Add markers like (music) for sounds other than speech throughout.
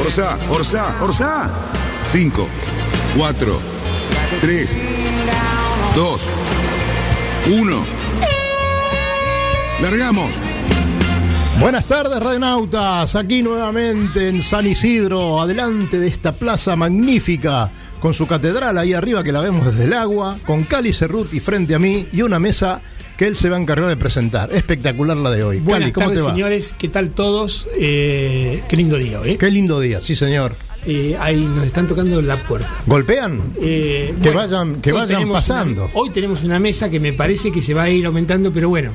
Orsa, Orsa, Orsa. 5, 4, 3, 2, 1. Largamos. Buenas tardes, radionautas. Aquí nuevamente en San Isidro, adelante de esta plaza magnífica, con su catedral ahí arriba que la vemos desde el agua, con Cali Cerruti frente a mí y una mesa que él se va a encargar de presentar. Espectacular la de hoy. Buenas Cali, ¿cómo tardes, te va? señores. ¿Qué tal todos? Eh, qué lindo día, ¿eh? Qué lindo día, sí, señor. Eh, ahí nos están tocando la puerta. ¿Golpean? Que vayan- que hoy vayan pasando. una- hoy tenemos una mesa que me parece que se va a ir aumentando, pero bueno.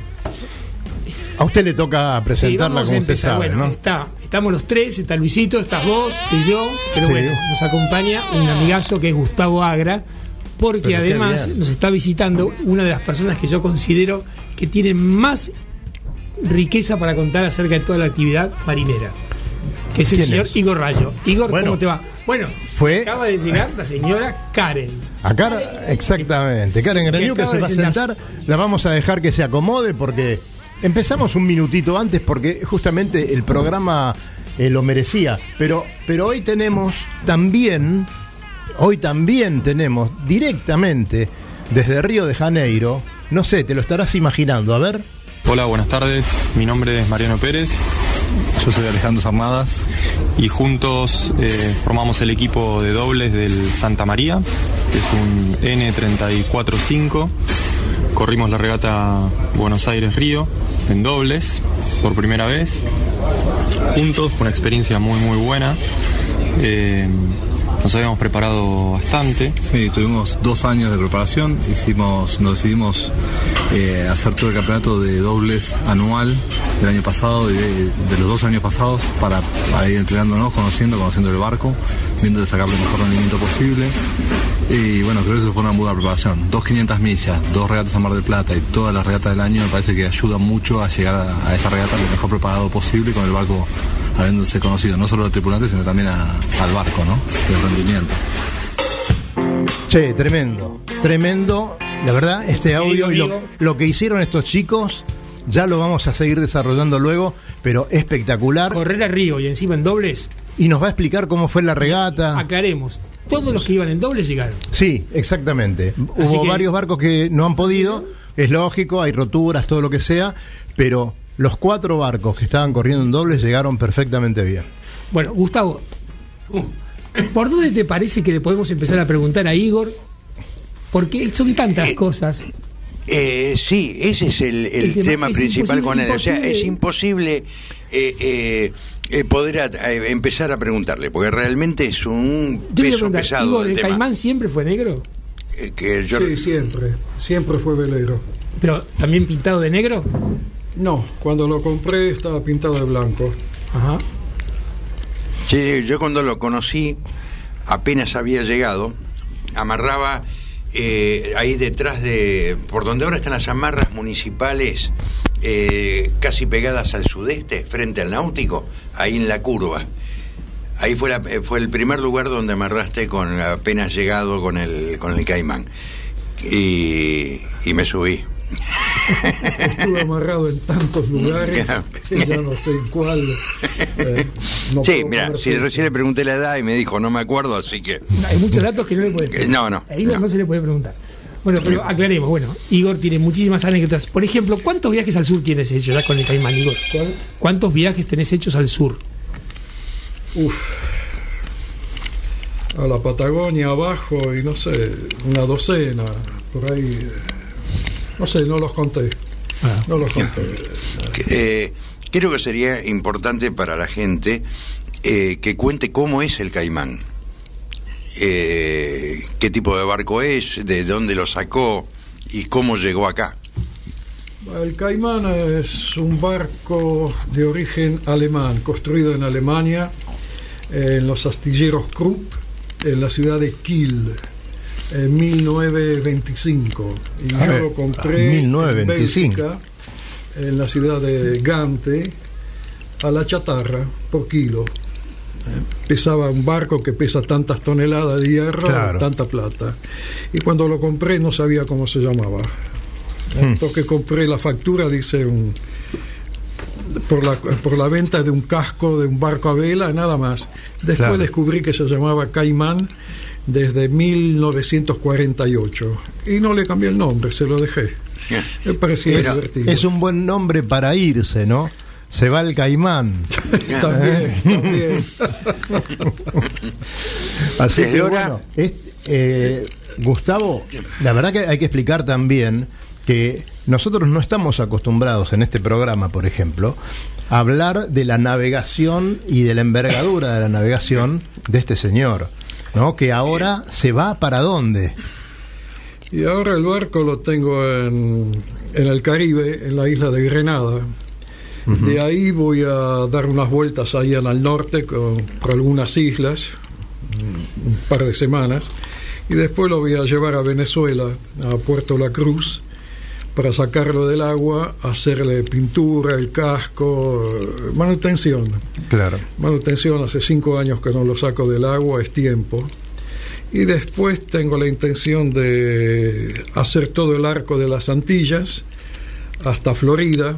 A usted le toca presentarla como usted sabe, bueno, ¿no? está, estamos los tres, está Luisito, estás vos, y yo, pero Sí. bueno, nos acompaña un amigazo que es Gustavo Agra, porque además nos está visitando una de las personas que yo considero que tiene más riqueza para contar acerca de toda la actividad marinera, que es el ¿Quién señor es? Igor Rayo. Igor, Bueno. ¿cómo te va? Bueno, Fue- acaba de llegar la señora Karen. Acá, exactamente. Karen que Graniu que se va a sentar, la vamos a dejar que se acomode porque empezamos un minutito antes porque justamente el programa eh, lo merecía. Pero, pero hoy tenemos también, hoy también tenemos directamente desde Río de Janeiro, no sé, te lo estarás imaginando, a ver. Hola, buenas tardes. Mi nombre es Mariano Pérez. Yo soy Alejandro Sarnadas y juntos eh, formamos el equipo de dobles del Santa María, que es un N345. Corrimos la regata Buenos Aires-Río en dobles por primera vez. Juntos, fue una experiencia muy muy buena. Eh, nos habíamos preparado bastante. Sí, tuvimos dos años de preparación, hicimos, nos decidimos eh, hacer todo el campeonato de dobles anual del año pasado y de, los dos años pasados para, para ir entrenándonos, conociendo, conociendo el barco, viendo de sacarle el mejor rendimiento posible. Y bueno, creo que eso fue una buena preparación. Dos 500 millas, dos regatas a Mar del Plata y todas las regatas del año me parece que ayuda mucho a llegar a, a esta regata lo mejor preparado posible con el barco habiéndose conocido no solo a los tripulantes sino también a- al barco, ¿no? Del rendimiento. Che, tremendo, tremendo. La verdad, este audio y lo, lo que hicieron estos chicos, ya lo vamos a seguir desarrollando luego, pero espectacular. Correr a Río y encima en dobles, Y nos va a explicar cómo fue la regata. aclaremos. Todos los que iban en dobles llegaron. Sí, exactamente. Hubo que- varios barcos que no han podido, es lógico, hay roturas, todo lo que sea, pero los cuatro barcos que estaban corriendo en dobles llegaron perfectamente bien. Bueno, Gustavo, ¿por dónde te parece que le podemos empezar a preguntar a Igor? Porque son tantas cosas. Eh, sí, ese es el, el El tema- tema es principal con él. O sea, es imposible eh, eh, eh, poder a- eh, empezar a preguntarle, porque realmente es un Yo peso pesado Igor, del ¿el tema. caimán siempre fue negro? Eh, que yo- Sí, siempre. Siempre fue velero. ¿Pero también pintado de negro? No, cuando lo compré estaba pintado de blanco. Ajá. Sí, sí, yo cuando lo conocí, apenas había llegado, amarraba eh, ahí detrás de, por donde ahora están las amarras municipales, eh, casi pegadas al sudeste, frente al náutico, ahí en la curva. Ahí fue, la- eh, fue el primer lugar donde amarraste con apenas llegado con el, con el caimán. Y, y me subí. Estuve amarrado en tantos lugares que ya no sé en cuál. eh, no sí, mira, si recién le pregunté la edad y me dijo, no me acuerdo, así que... No, hay muchos datos que no le puede Eh, no, no, A Igor no. no. se le puede preguntar. Bueno, pero aclaremos. Bueno, Igor tiene muchísimas anécdotas. Por ejemplo, ¿cuántos viajes al sur tienes hecho ya con el caimán, Igor? ¿Cuántos viajes tenés hechos al sur? Uf. A la Patagonia abajo y no sé, una docena, por ahí. eh, No sé, no los conté. Ah. No los conté. Eh, creo que sería importante para la gente eh, que cuente cómo es el caimán. Eh, qué tipo de barco es, de dónde lo sacó y cómo llegó acá. El Caimán es un barco de origen alemán, construido en Alemania, en los astilleros Krupp, en la ciudad de Kiel, en 1925. Y A yo ver, lo compré en 1925. Bélgica, en la ciudad de Gante, a la chatarra, por kilo. Eh, Pesaba un barco que pesa tantas toneladas de hierro, Claro. tanta plata. Y cuando lo compré no sabía cómo se llamaba. Hmm. Entonces compré la factura, dice un, por, la, por la venta de un casco de un barco a vela, nada más. Después Claro. descubrí que se llamaba Caimán desde 1948 y no le cambié el nombre, se lo dejé. (laughs) Me parecía Es, divertido. es un buen nombre para irse, ¿no? Se va el caimán. (laughs) También, también. (laughs) Así que ahora- bueno, es- eh, Gustavo, la verdad que hay que explicar también que nosotros no estamos acostumbrados en este programa, por ejemplo, a hablar de la navegación y de la envergadura de la navegación de este señor, ¿no? Que ahora se va para dónde. Y ahora el barco lo tengo en, en el Caribe, en la isla de Grenada. De ahí voy a dar unas vueltas en el norte con- por algunas islas, un par de semanas, y después lo voy a llevar a Venezuela, a Puerto La Cruz, para sacarlo del agua, hacerle pintura, el casco, eh, manutención. Claro. Manutención, hace cinco años que no lo saco del agua, es tiempo. Y después tengo la intención de hacer todo el arco de las Antillas hasta Florida,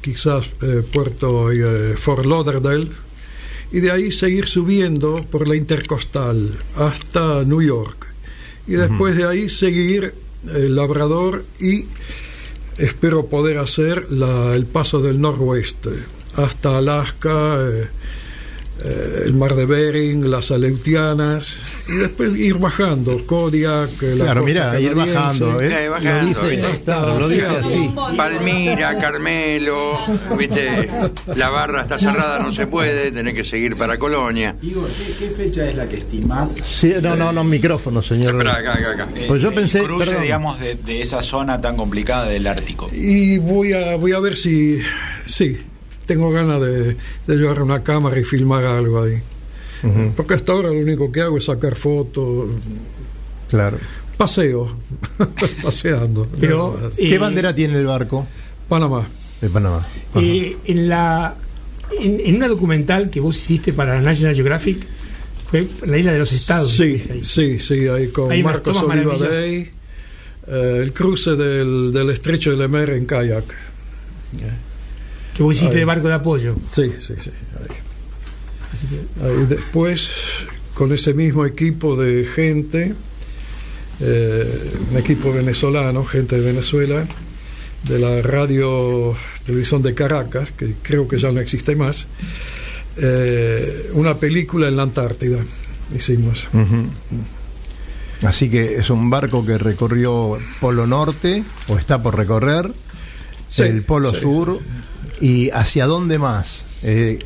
quizás eh, Puerto eh, Fort Lauderdale, y de ahí seguir subiendo por la intercostal hasta New York. Y después de ahí seguir el Labrador y espero poder hacer la- el paso del noroeste hasta Alaska, eh, eh, el mar de Bering, las Aleutianas y después ir bajando, Kodiak, eh, la Claro, mira, ir bajando, ¿eh? Eh, bajando, lo dice, ¿viste? claro, lo dice así. Palmira, Carmelo, viste, la barra está cerrada, no se puede, tenés que seguir para Colonia. Igor, ¿qué, qué fecha es la que estimás? Sí, no, no, no, micrófono, señor. Espera, acá, acá, acá. Pues yo el pensé, cruce, perdón. digamos, de, de esa zona tan complicada del Ártico. Y voy a, voy a ver si, sí, tengo ganas de, de llevar una cámara y filmar algo ahí. Porque hasta ahora lo único que hago es sacar fotos, Claro. paseo, (laughs) paseando. Pero. ¿Qué Eh, bandera tiene el barco? Panamá. De Panamá. Eh, en la en, en una documental que vos hiciste para la National Geographic fue la isla de los estados Sí, Ahí. sí, sí, ahí con unas Marcos tomas Oliva maravillosas. Day, eh, el cruce del, del estrecho de Lemer en kayak. Que vos hiciste Ahí. de barco de apoyo Sí, sí, sí. ahí. Así que, Ahí después, con ese mismo equipo de gente, eh, un equipo venezolano, gente de Venezuela, de la radio televisión de Caracas, que creo que ya no existe más, eh, una película en la Antártida hicimos. Así que es un barco que recorrió Polo Norte o está por recorrer Sí, el Polo sí, Sur y hacia dónde más. Eh,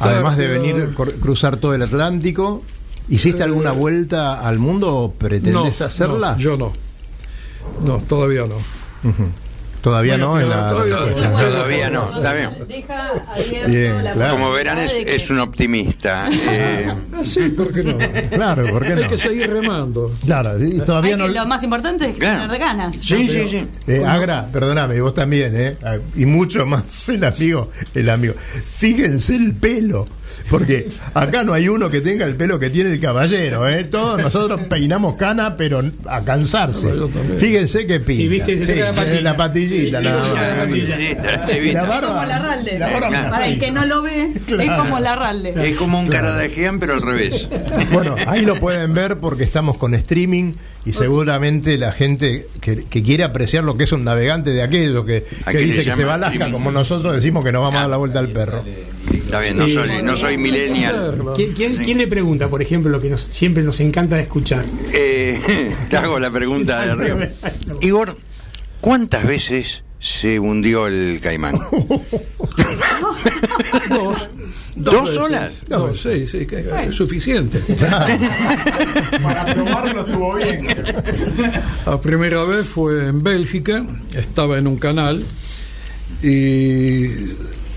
además de venir cruzar todo el Atlántico, ¿hiciste Eh, alguna vuelta al mundo o pretendés No, hacerla? no, yo no. No, todavía no. Ujú. Todavía Bueno, no en la todavía- respuesta. Todavía no, está bien. La claro. Como verán, es, un optimista. (laughs) eh, Ah, sí, ¿por qué no? Claro, ¿por qué Hay no? que seguir remando. Claro, y todavía Hay no. que- Lo más importante es Claro. tener ganas. sí, sí, sí. Eh, Agra, perdóname, y vos también, ¿eh? Ah, Y mucho más el amigo, el amigo. Fíjense el pelo, porque acá no hay uno que tenga el pelo que tiene el caballero, ¿eh? Todos nosotros peinamos cana, pero a cansarse. Fíjense qué pinta. Sí, viste, se Sí, saca la patilla. la patillita, Sí, sí. La barba- Como la ralde. la barba Claro. Para el que no lo ve, Claro. es como la ralde. Es como un cara de Jean, pero al revés. Bueno, ahí lo pueden ver porque estamos con streaming y seguramente la gente que, que quiere apreciar lo que es un navegante de aquello que, dice que se va a Alaska, como nosotros decimos que nos vamos a dar la vuelta al perro. Está bien, no soy, no soy millennial. ¿quién, quién- quién le pregunta, por ejemplo, lo que nos, siempre nos encanta escuchar? Eh, (laughs) te hago la pregunta de (laughs) arriba. Igor, ¿Cuántas veces se hundió el caimán? (laughs) Dos. ¿Dos veces. solas? Dos, sí, sí, que es suficiente. (laughs) Para probarlo estuvo bien. La primera vez fue en Bélgica, estaba en un canal y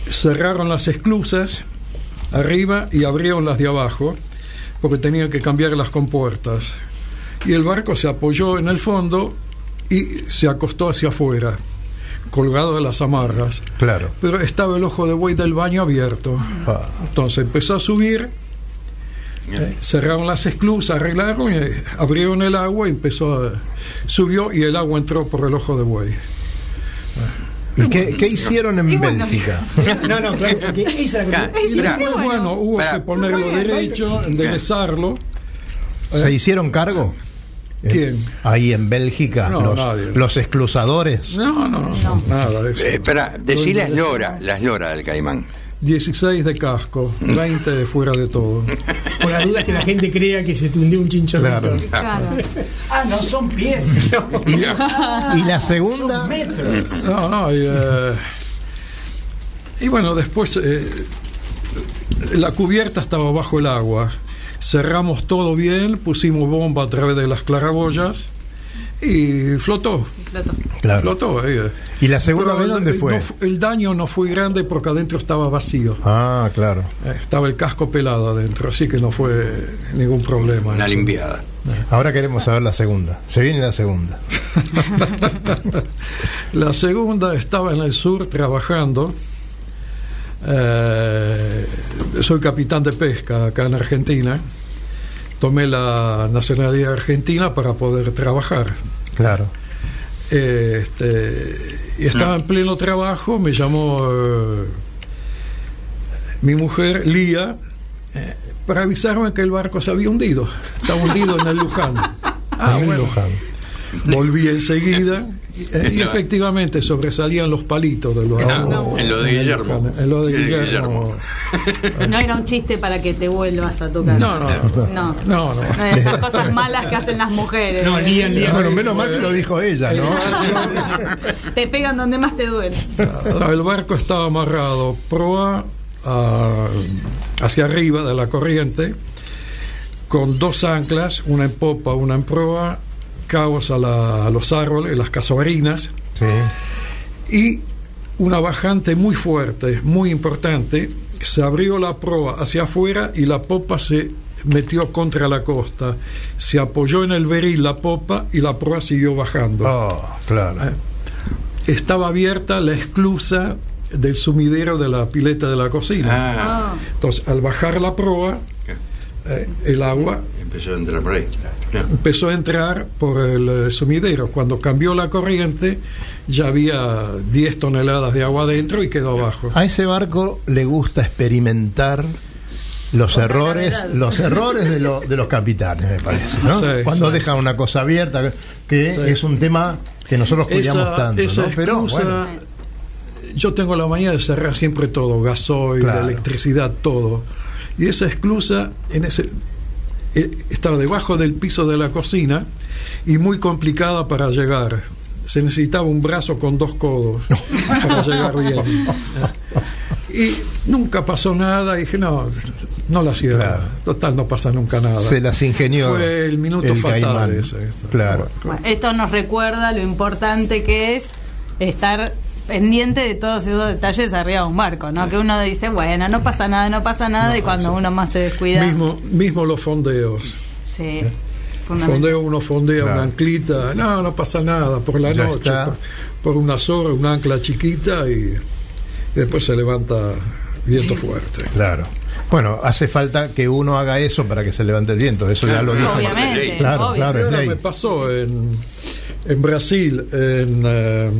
cerraron las esclusas arriba y abrieron las de abajo porque tenían que cambiar las compuertas. Y el barco se apoyó en el fondo y se acostó hacia afuera, colgado de las amarras. Claro. Pero estaba el ojo de buey del baño abierto. Ah. Entonces empezó a subir, eh, cerraron las esclusas, arreglaron, y, eh, abrieron el agua y empezó a... Subió y el agua entró por el ojo de buey. ¿Y qué, qué hicieron en Bélgica? (laughs) No, no, claro, porque esa la Mira, bueno, hubo que ponerlo derecho, enderezarlo. ¿Se hicieron cargo? ¿Quién? Ahí en Bélgica, No, los, nadie. los exclusadores. No, no, no, nada de eso. Eh, espera, decí las loras, las loras del caimán. 16 de casco, 20 de fuera de todo. Por las dudas que la gente crea que se te hundió un chinchorrito. Claro. Claro. Ah, no son pies. (laughs) Y la segunda, Son metros. No, no, y, eh, y bueno, después eh, la cubierta estaba bajo el agua. Cerramos todo bien, pusimos bomba a través de las claraboyas y flotó. Plato. claro. Flotó. eh. ¿Y la segunda Pero vez dónde el- fue? no el daño no fue grande porque adentro estaba vacío. Ah, claro. Eh, Estaba el casco pelado adentro, así que no fue ningún problema. Una eso. limpiada. Ahora queremos saber la segunda. Se viene la segunda. (laughs) La segunda estaba en el sur trabajando. Eh, soy capitán de pesca acá en Argentina. Tomé la nacionalidad argentina para poder trabajar. Claro. Eh, este, y estaba en pleno trabajo, me llamó eh, mi mujer, Lía, para avisarme que el barco se había hundido. Estaba hundido en el Luján. (laughs) Ah, En bueno. Luján. Volví enseguida eh, y efectivamente sobresalían los palitos de los No, en lo de el Guillermo. En lo de Guillermo. No era un chiste para que te vuelvas a tocar. No, no, No. no, no. No, Esas cosas malas que hacen las mujeres. No, Lian, Lian. Bueno, menos mal que lo dijo ella, ¿no? (laughs) Te pegan donde más te duele. El barco estaba amarrado proa a- hacia arriba de la corriente con dos anclas, una en popa, una en proa, cabos a, la- a los árboles, las casabarinas Sí. y una bajante muy fuerte, muy importante. Se abrió la proa hacia afuera y la popa se metió contra la costa. Se apoyó en el beril la popa y la proa siguió bajando. Oh, claro. Eh, estaba abierta la esclusa del sumidero de la pileta de la cocina. Ah, Entonces, al bajar la proa, eh, el agua empezó a entrar por ahí. Claro. empezó a entrar por el eh, sumidero. Cuando cambió la corriente, ya había 10 toneladas de agua adentro y quedó abajo. A ese barco le gusta experimentar los errores, los errores de, lo- de los capitanes, me parece, ¿no? Sí, Cuando sí, dejan una cosa abierta, que Sí. es un tema que nosotros cuidamos Esa, tanto, esa ¿no? Pero bueno, yo tengo la manía de cerrar siempre todo, gasoil, Claro. electricidad, todo. Y esa esclusa en ese, estaba debajo del piso de la cocina y muy complicada para llegar. Se necesitaba un brazo con dos codos para (laughs) llegar bien. Y nunca pasó nada. Y dije, no, no la. Claro. Total, no pasa nunca nada. se las ingenió. Fue el minuto fatal caimán. ese, ese. Claro. Bueno, esto nos recuerda lo importante que es estar pendiente de todos esos detalles arriba de un barco, ¿no? Que uno dice, bueno, no pasa nada, no pasa nada, y cuando uno más se descuida. Mismo, mismo los fondeos. Sí, fundamental. Fondeo, uno fondea Claro. una anclita, no, no pasa nada, por la Ya noche, está. por, por una soga, una ancla chiquita y, y después se levanta viento fuerte. Claro. Bueno, hace falta que uno haga eso para que se levante el viento. Eso ya lo Claro, dicen. Obviamente, Claro, obvio. claro, es Ahora ley. me pasó en, en Brasil, en eh,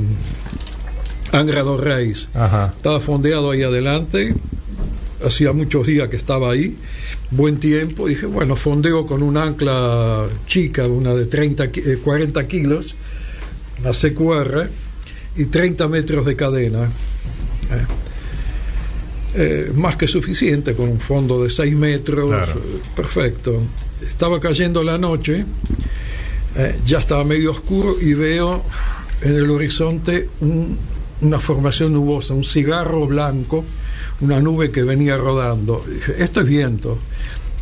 Angra dos Reis. Ajá. Estaba fondeado ahí adelante, hacía muchos días que estaba ahí, buen tiempo, dije, bueno, fondeo con una ancla chica, una de 30, ki- eh, 40 kilos, una CQR, y 30 metros de cadena. Eh, eh, más que suficiente, con un fondo de 6 metros, Claro. perfecto. Estaba cayendo la noche, ya estaba medio oscuro y veo en el horizonte un- una formación nubosa, un cigarro blanco, una nube que venía rodando. Dije, esto es viento.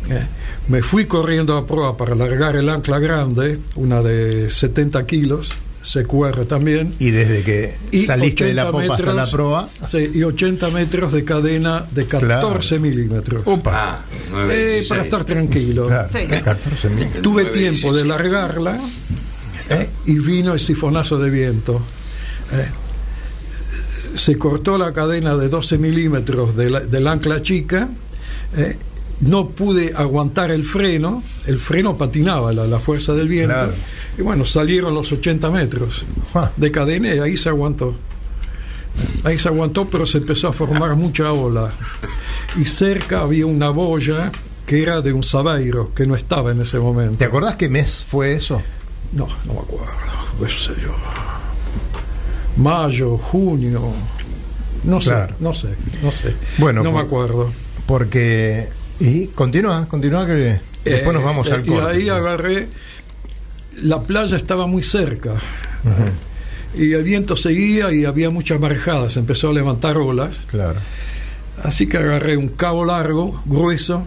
Eh, me fui corriendo a proa para largar el ancla grande, una de 70 kilos, CQR también. Y desde que Y saliste de la 80 popa hasta la metros, proa. sí, y 80 metros de cadena de 14 milímetros. Ah, nueve, Eh, para estar tranquilo. Claro, Sí. 14 mil. (laughs) Tuve tiempo de largarla eh, y vino el sifonazo de viento. Se cortó la cadena de 12 milímetros de la- del ancla chica. eh, no pude aguantar el freno, el freno patinaba la, la fuerza del viento. Claro. Y bueno, salieron los 80 metros Ah. de cadena y ahí se aguantó. Ahí se aguantó, pero se empezó a formar mucha ola. Y cerca había una boya que era de un sabeiro, que no estaba en ese momento. ¿Te acordás qué mes fue eso? No, no me acuerdo, qué sé yo. Mayo, junio, no sé, no sé, no sé. Bueno, no me acuerdo. Porque. Y continúa, continúa que después nos vamos Eh, al Y corte. ahí agarré, la playa estaba muy cerca. Y el viento seguía y había muchas marejadas, empezó a levantar olas. Claro. Así que agarré un cabo largo, grueso,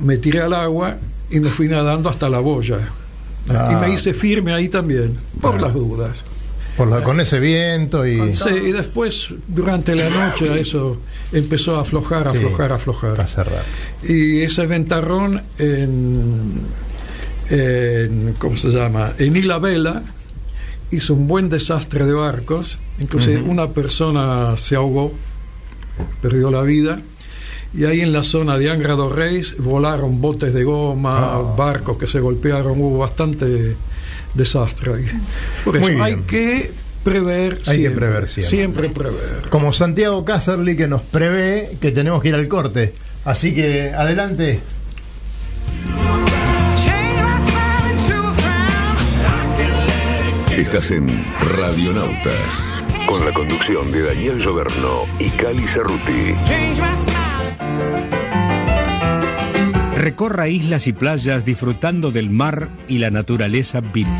me tiré al agua y me fui nadando hasta la boya. Ah. Y me hice firme ahí también, por Ah. las dudas. Por la- con ese viento y. Sí, y después, durante la noche, eso empezó a aflojar, Sí, aflojar, aflojar. a cerrar. Y ese ventarrón en, en- ¿cómo se llama? En Isla Vela hizo un buen desastre de barcos. Inclusive una persona se ahogó, perdió la vida. Y ahí en la zona de Angra dos Reis volaron botes de goma, Ah. barcos que se golpearon, hubo bastante desastre ahí. Por eso Muy bien. hay que prever Hay que prever siempre. siempre prever. Como Santiago Cácerly que nos prevé que tenemos que ir al corte. Así que adelante. Estás en Radionautas, con la conducción de Daniel Lloberno y Cali Cerruti. Recorra islas y playas disfrutando del mar y la naturaleza virgen.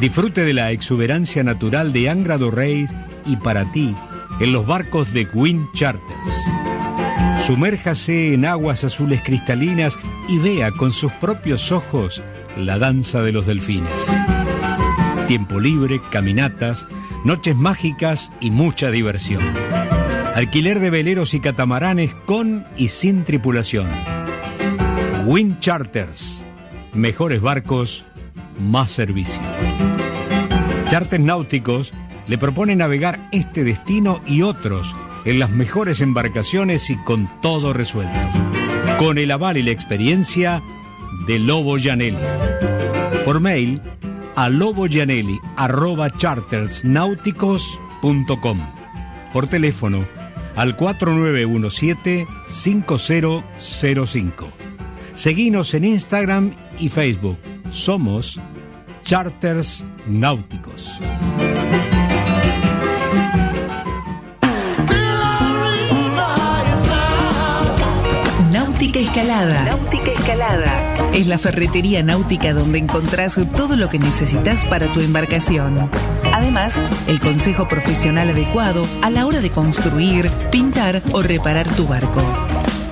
Disfrute de la exuberancia natural de Angra do Reis y para ti en los barcos de Wind Charters. Sumérjase en aguas azules cristalinas y vea con sus propios ojos la danza de los delfines. Tiempo libre, caminatas, noches mágicas y mucha diversión. Alquiler de veleros y catamaranes con y sin tripulación. Wind Charters. Mejores barcos, más servicio. Charters náuticos le propone navegar este destino y otros en las mejores embarcaciones y con todo resuelto. Con el aval y la experiencia de Lobo Janelli. Por mail a loboyanelli@chartersnáuticos.com. Por teléfono al 4917-5005. Seguinos en Instagram y Facebook. Somos Charters Náuticos. Náutica Escalada. Náutica Escalada. Es la ferretería náutica donde encontrás todo lo que necesitas para tu embarcación. Además, el consejo profesional adecuado a la hora de construir, pintar o reparar tu barco.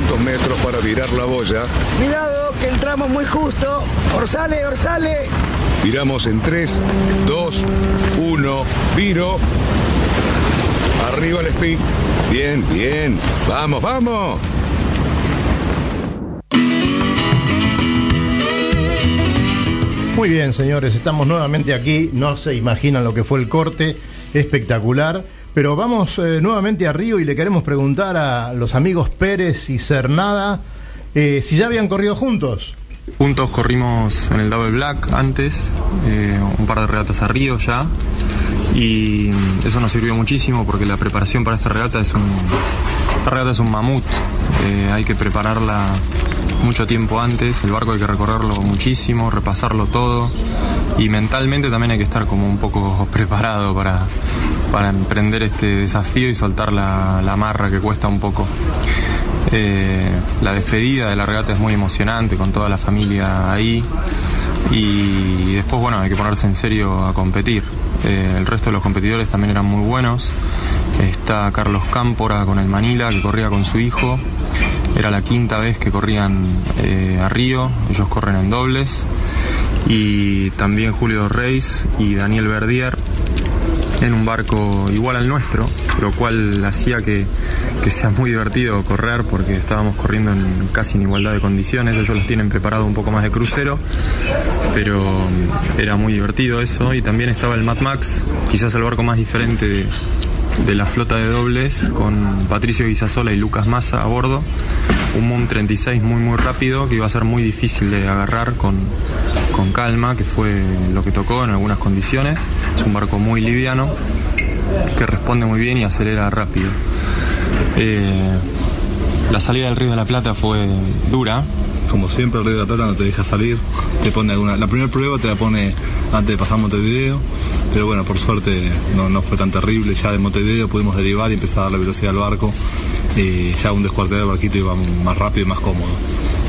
Metros para virar la boya. Cuidado, que entramos muy justo. Orsale, orsale. Viramos en 3, 2, 1, viro. Arriba el speed. Bien, bien. Vamos, vamos. Muy bien, señores, estamos nuevamente aquí. No se imaginan lo que fue el corte, espectacular. Pero vamos eh, nuevamente a Río y le queremos preguntar a los amigos Pérez y Cernada eh, si ya habían corrido juntos. Juntos corrimos en el Double Black antes, eh, un par de regatas a Río ya. Y eso nos sirvió muchísimo porque la preparación para esta regata es un, esta regata es un mamut. Eh, hay que prepararla mucho tiempo antes, el barco hay que recorrerlo muchísimo, repasarlo todo y mentalmente también hay que estar como un poco (laughs) preparado para, para emprender este desafío y soltar la, la amarra que cuesta un poco. Eh, la despedida de la regata es muy emocionante con toda la familia ahí y después bueno hay que ponerse en serio a competir. Eh, el resto de los competidores también eran muy buenos. Está Carlos Cámpora con el Manila que corría con su hijo. Era la quinta vez que corrían eh, a Río, ellos corren en dobles. Y también Julio Reis y Daniel Verdier en un barco igual al nuestro, lo cual hacía que, que sea muy divertido correr porque estábamos corriendo en casi en igualdad de condiciones. Ellos los tienen preparado un poco más de crucero, pero mm, era muy divertido eso. Y también estaba el Mad Max, quizás el barco más diferente de, de la flota de dobles, con Patricio Guisasola y Lucas Massa a bordo. Un Moon 36 muy muy rápido que iba a ser muy difícil de agarrar con, con calma, que fue lo que tocó en algunas condiciones. Es un barco muy liviano que responde muy bien y acelera rápido. Eh, la salida del Río de la Plata fue dura. Como siempre, el Río de la Plata no te deja salir. Te pone alguna, la primera prueba te la pone antes de pasar Montevideo. Pero bueno, por suerte no, no fue tan terrible. Ya de Montevideo pudimos derivar y empezar a dar la velocidad al barco. Y ya un descuartero del barquito iba más rápido y más cómodo.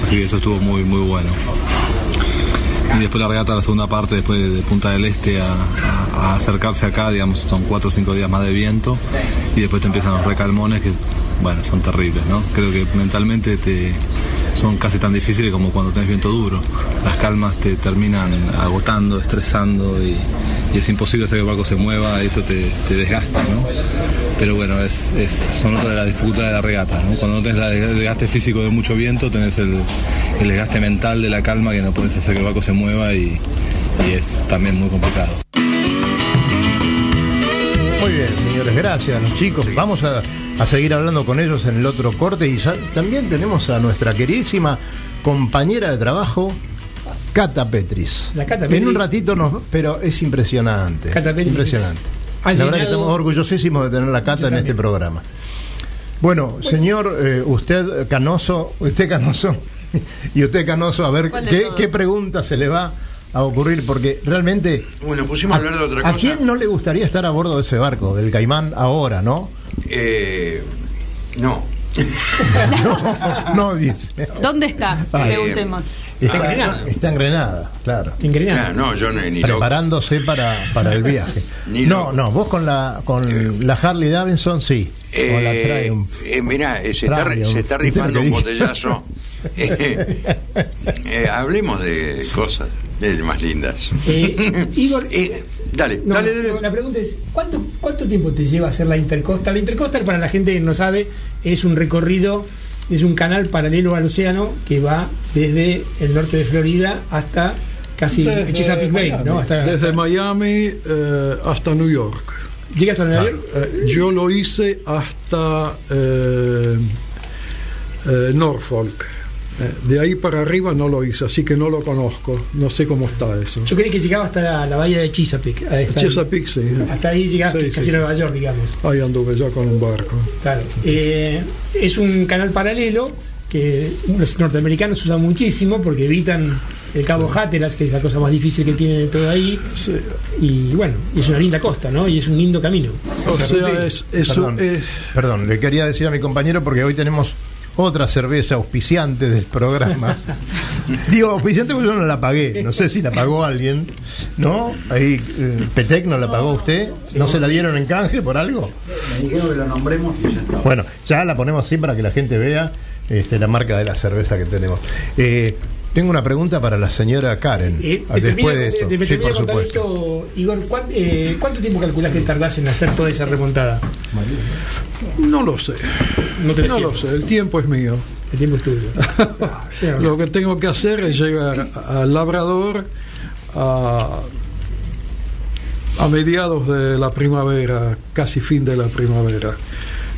Así que eso estuvo muy, muy bueno. Y después la regata, la segunda parte, después de, Punta del Este a, a- a acercarse acá, digamos, son cuatro o cinco días más de viento. Y después te empiezan los recalmones que, bueno, son terribles, ¿no? Creo que mentalmente te, son casi tan difíciles como cuando tenés viento duro. Las calmas te terminan agotando, estresando y, es imposible hacer que el barco se mueva, eso te, te desgasta, ¿no? Pero bueno, es, es, son otra de las dificultades de la regata, ¿no? Cuando no tenés el desgaste físico de mucho viento, tenés el, el desgaste mental de la calma que no puedes hacer que el barco se mueva y, y es también muy complicado. Muy bien, señores, gracias a los chicos. Vamos a, a seguir hablando con ellos en el otro corte y ya- también tenemos a nuestra queridísima compañera de trabajo, Cata Petris. La Cata En un ratito nos, pero es impresionante. Cata Petris impresionante. ha La verdad que estamos orgullosísimos de tener la Cata en este programa. Bueno, señor, eh, usted Canoso, usted Canoso (laughs) y usted Canoso, a ver ¿Cuál de qué, qué pregunta se le va a ocurrir, porque realmente... Bueno, pusimos a hablar de otra ¿A cosa. quién no le gustaría estar a bordo de ese barco, del Caimán, ahora, no? Eh, no. (laughs) no, no dice. ¿Dónde está? Ah, Preguntemos. Está, está en Grenada, claro. En Ah, no, yo ni, ni loco. Preparándose para, para el viaje. (laughs) Ni no, loco. no, vos con la con la Harley Davidson sí. o la Eh, Triumph. eh, mirá, eh, se, está, se está ¿Viste lo rifando un botellazo. (laughs) Eh, eh, hablemos de cosas eh, más lindas. Eh, Igor, dale, No, dale, dale. no, La pregunta es, ¿cuánto, ¿cuánto tiempo te lleva hacer la Intercoastal? La Intercoastal, para la gente que no sabe, es un recorrido, es un canal paralelo al océano que va desde el norte de Florida hasta casi Desde Chesapeake Bay, Miami. ¿no? Hasta, Desde Miami eh, hasta New York. ¿Llegas a Nueva York? Eh, yo lo hice hasta eh, eh, Norfolk. Eh, de ahí para arriba no lo hice, así que no lo conozco. No sé cómo está eso. Yo creí que llegaba hasta la, la bahía de Chesapeake. a esta- Chesapeake, sí. Hasta ahí llegaste, Sí, casi sí. a Nueva York, digamos. Ahí anduve ya con un barco. Claro. Eh, es un canal paralelo que los norteamericanos usan muchísimo porque evitan el Cabo Hatteras, que es la cosa más difícil que tienen de todo ahí. Y bueno, y es una linda costa, ¿no? Y es un lindo camino. O sea, es, perdón, es- perdón, le quería decir a mi compañero porque hoy tenemos otra cerveza auspiciante del programa. (laughs) Digo, auspiciante porque yo no la pagué. No sé si la pagó alguien. ¿No? Ahí, eh, Petec no la pagó usted. ¿No se la dieron en canje por algo? Me dijeron que lo nombremos y ya está. Bueno, ya la ponemos así para que la gente vea este, la marca de la cerveza que tenemos. Eh, tengo una pregunta para la señora Karen. Eh, ah, después termino- de esto. te- te Sí, por supuesto. esto, Igor, ¿cuán- eh, ¿cuánto tiempo calculás que tardás en hacer toda esa remontada? no lo sé. No, te No lo sé, el tiempo es mío. El tiempo es tuyo. (laughs) Lo que tengo que hacer es llegar al Labrador a, a mediados de la primavera, casi fin de la primavera,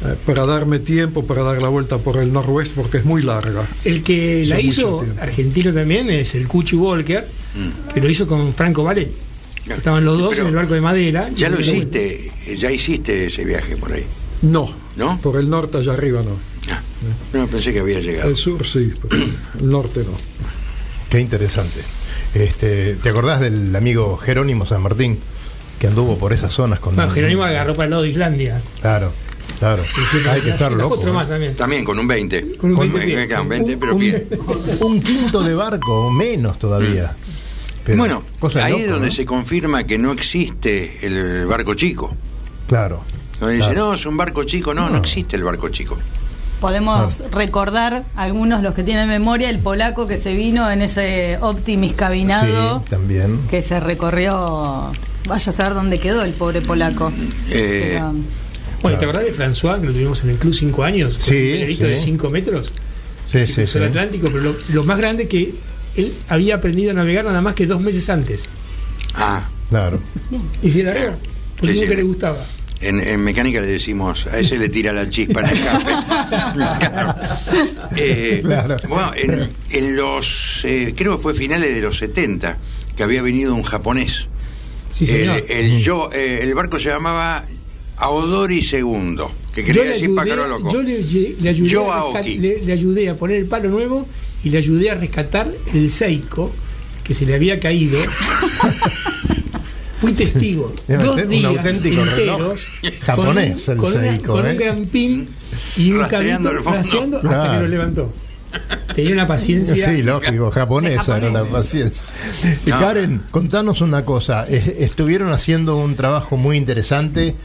eh, para darme tiempo para dar la vuelta por el noroeste porque es muy larga. El que la hizo argentino también es el Cuchi Walker, Mm. que lo hizo con Franco Valet. Estaban los dos Pero en el barco de madera. Ya lo vuelta. hiciste, ya hiciste ese viaje por ahí. No. ¿No? Por el norte allá arriba no. No, pensé que había llegado. El sur sí, el norte no. Qué interesante. Este, ¿Te acordás del amigo Jerónimo San Martín que anduvo por esas zonas con Bueno, Jerónimo agarró para el lado de Islandia. Claro, claro. Hay que estar loco. Otro más también. También con un 20. Con un 20 me pies. quedan 20, pero un, bien. (laughs) un quinto de barco, o menos todavía. Pero bueno, ahí loco, es donde ¿no? se confirma que no existe el barco chico. Claro. Donde dice, no, es un barco chico. No, no existe el barco chico. Podemos recordar algunos los que tienen memoria el polaco que se vino en ese Optimis cabinado Sí, también. que se recorrió. Vaya a saber dónde quedó el pobre polaco. Eh, Pero, Bueno, ¿te acordás de François que lo tuvimos en el club 5 años? Con Sí, un velerito sí. de 5 metros. Sí, Se sí, cruzó el sí. Atlántico, pero lo, lo más grande que él había aprendido a navegar nada más que dos meses antes. ah, Claro. Y Sí, nunca sí. le gustaba. en, en mecánica le decimos, a ese le tira la chispa en el escape. Claro. (laughs) Eh, Claro. Bueno, en, en los, eh, creo que fue finales de los 70, que había venido un japonés. Sí, el, el, yo, eh, el barco se llamaba Aodori II, que Yo quería le decir ayudé, pájaro loco. yo le, ayudé Yo a rescat- le, le ayudé a poner el palo nuevo y le ayudé a rescatar el Seiko que se le había caído. (laughs) Fui testigo. Un dos un días auténtico reloj enteros japonés, con, el con una- Seiko, con ¿eh? un gran pin y un Rastreando cabito hasta Claro. que lo levantó. Tenía una paciencia. Sí, lógico, japonesa era la paciencia. No. Karen, contanos una cosa. Es- Estuvieron haciendo un trabajo muy interesante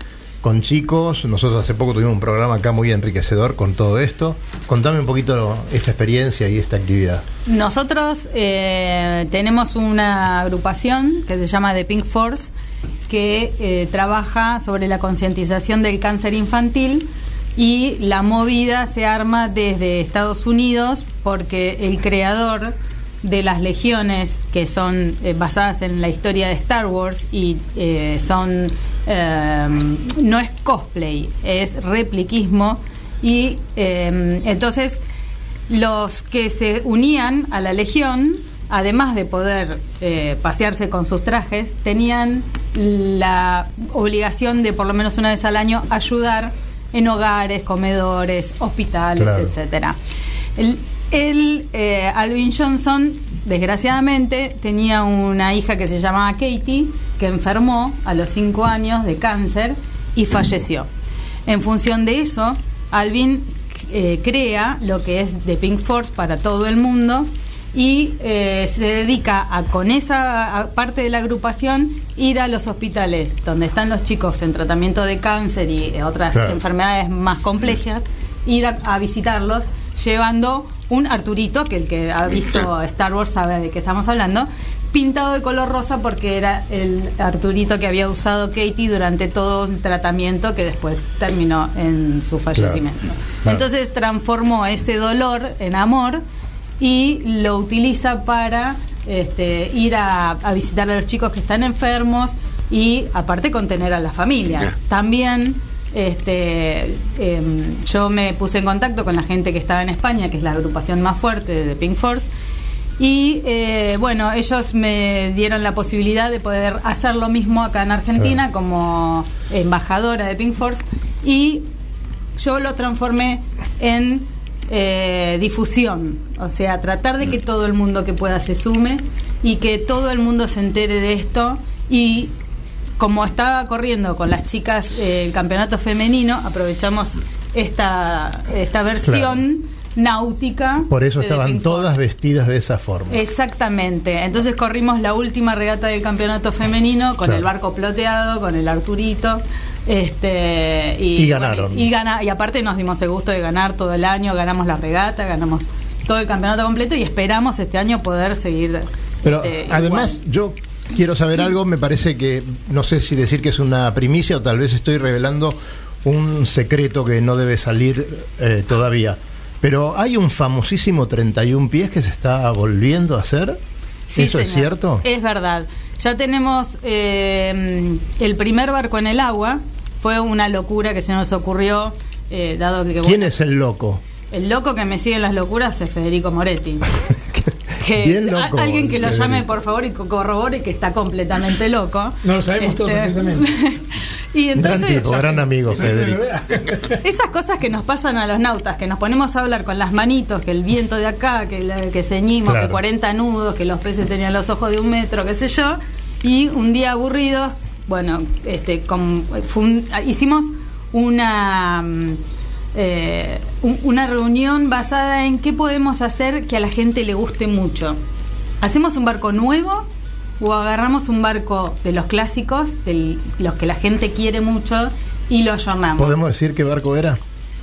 con chicos. Nosotros hace poco tuvimos un programa acá muy enriquecedor con todo esto. Contame un poquito esta experiencia y esta actividad. Nosotros eh, tenemos una agrupación que se llama The Pink Force que eh, trabaja sobre la concientización del cáncer infantil y la movida se arma desde Estados Unidos porque el creador de las legiones que son eh, basadas en la historia de Star Wars y eh, son eh, no es cosplay es repliquismo y eh, entonces los que se unían a la legión, además de poder eh, pasearse con sus trajes, tenían la obligación de por lo menos una vez al año ayudar en hogares, comedores, hospitales, Claro. etcétera. El, el, eh, Alvin Johnson, desgraciadamente, tenía una hija que se llamaba Katie, que enfermó a los cinco años de cáncer y falleció. En función de eso, Alvin eh, crea lo que es The Pink Force para todo el mundo y eh, se dedica a, con esa a- parte de la agrupación, ir a los hospitales donde están los chicos en tratamiento de cáncer y otras Claro. enfermedades más complejas, ir a, a visitarlos llevando un Arturito, que el que ha visto (coughs) Star Wars sabe de qué estamos hablando, pintado de color rosa porque era el Arturito que había usado Katie durante todo el tratamiento que después terminó en su fallecimiento. Claro. Entonces transformó ese dolor en amor y lo utiliza para este, ir a, a visitar a los chicos que están enfermos y aparte contener a las familias. Ya. También este, em, yo me puse en contacto con la gente que estaba en España, que es la agrupación más fuerte de Pink Force, y eh, bueno, ellos me dieron la posibilidad de poder hacer lo mismo acá en Argentina como embajadora de Pink Force y yo lo transformé en eh, difusión, o sea, tratar de que todo el mundo que pueda se sume y que todo el mundo se entere de esto y como estaba corriendo con las chicas eh, el campeonato femenino, aprovechamos esta, esta versión náutica. Por eso estaban todas vestidas de esa forma. Exactamente. Entonces corrimos la última regata del campeonato femenino con Claro. el barco ploteado, con el Arturito. Este, y, Y ganaron. bueno, y, gana, y aparte nos dimos el gusto de ganar todo el año, ganamos la regata, ganamos todo el campeonato completo y esperamos este año poder seguir. Pero este, además, yo quiero saber algo, me parece que, no sé si decir que es una primicia o tal vez estoy revelando un secreto que no debe salir eh, todavía. Pero hay un famosísimo 31 pies que se está volviendo a hacer. Sí, ¿Eso es cierto? Es verdad. Ya tenemos eh, el primer barco en el agua. Fue una locura que se nos ocurrió, eh, dado que... ¿Quién bueno, es el loco? El loco que me sigue en las locuras es Federico Moretti. (laughs) que Bien a- loco, alguien que lo llame por favor y co- corrobore que está completamente loco. No lo sabemos todos Este, perfectamente. (laughs) y Gran entonces tipo, gran amigo, Federico. (laughs) (laughs) esas cosas que nos pasan a los nautas, que nos ponemos a hablar con las manitos, que el viento de acá, que, la- que ceñimos, Claro. que 40 nudos, que los peces tenían los ojos de un metro, qué sé yo, y un día aburridos, bueno, este, con- fue un- hicimos una mm, eh, un- una reunión basada en qué podemos hacer que a la gente le guste mucho. ¿Hacemos un barco nuevo o agarramos un barco de los clásicos, de los que la gente quiere mucho, y lo ayornamos? ¿Podemos decir qué barco era?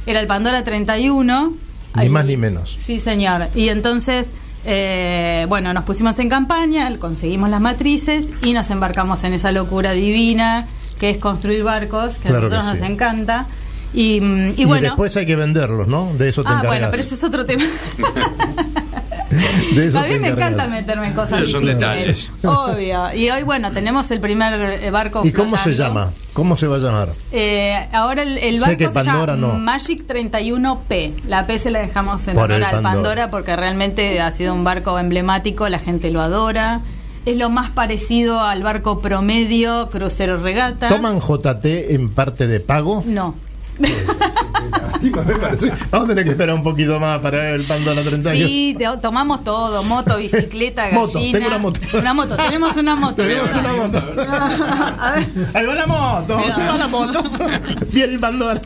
Era el Pandora 31. Ni más ni menos. Sí, señor. Y entonces, eh, bueno, nos pusimos en campaña, conseguimos las matrices y nos embarcamos en esa locura divina que es construir barcos, que Claro a nosotros que nos encanta. Y, y Y, bueno. después hay que venderlos, ¿no? De eso te Ah, encargas. bueno, pero ese es otro tema. De eso a mí me encanta meterme en cosas Esos son detalles. Obvio. Y hoy, bueno, tenemos el primer eh, barco. ¿Y cómo se llama? ¿Cómo se va a llamar? Eh, ahora el, barco que se Pandora llama no. Magic 31P. La P se la dejamos en Por honor el al Pandora. Pandora. porque realmente ha sido un barco emblemático, la gente lo adora. Es lo más parecido al barco promedio crucero regata. ¿Toman JT en parte de pago? No. (laughs) Vamos a tener que esperar un poquito más para el Pandora 31. Sí, te- tomamos todo, moto, (laughs) bicicleta, Moto, gallina. tengo una moto. Una moto, tenemos una moto. Tenemos una moto. (laughs) A ver, Ahí va la moto, Pero- suba la moto. Viene el Pandora.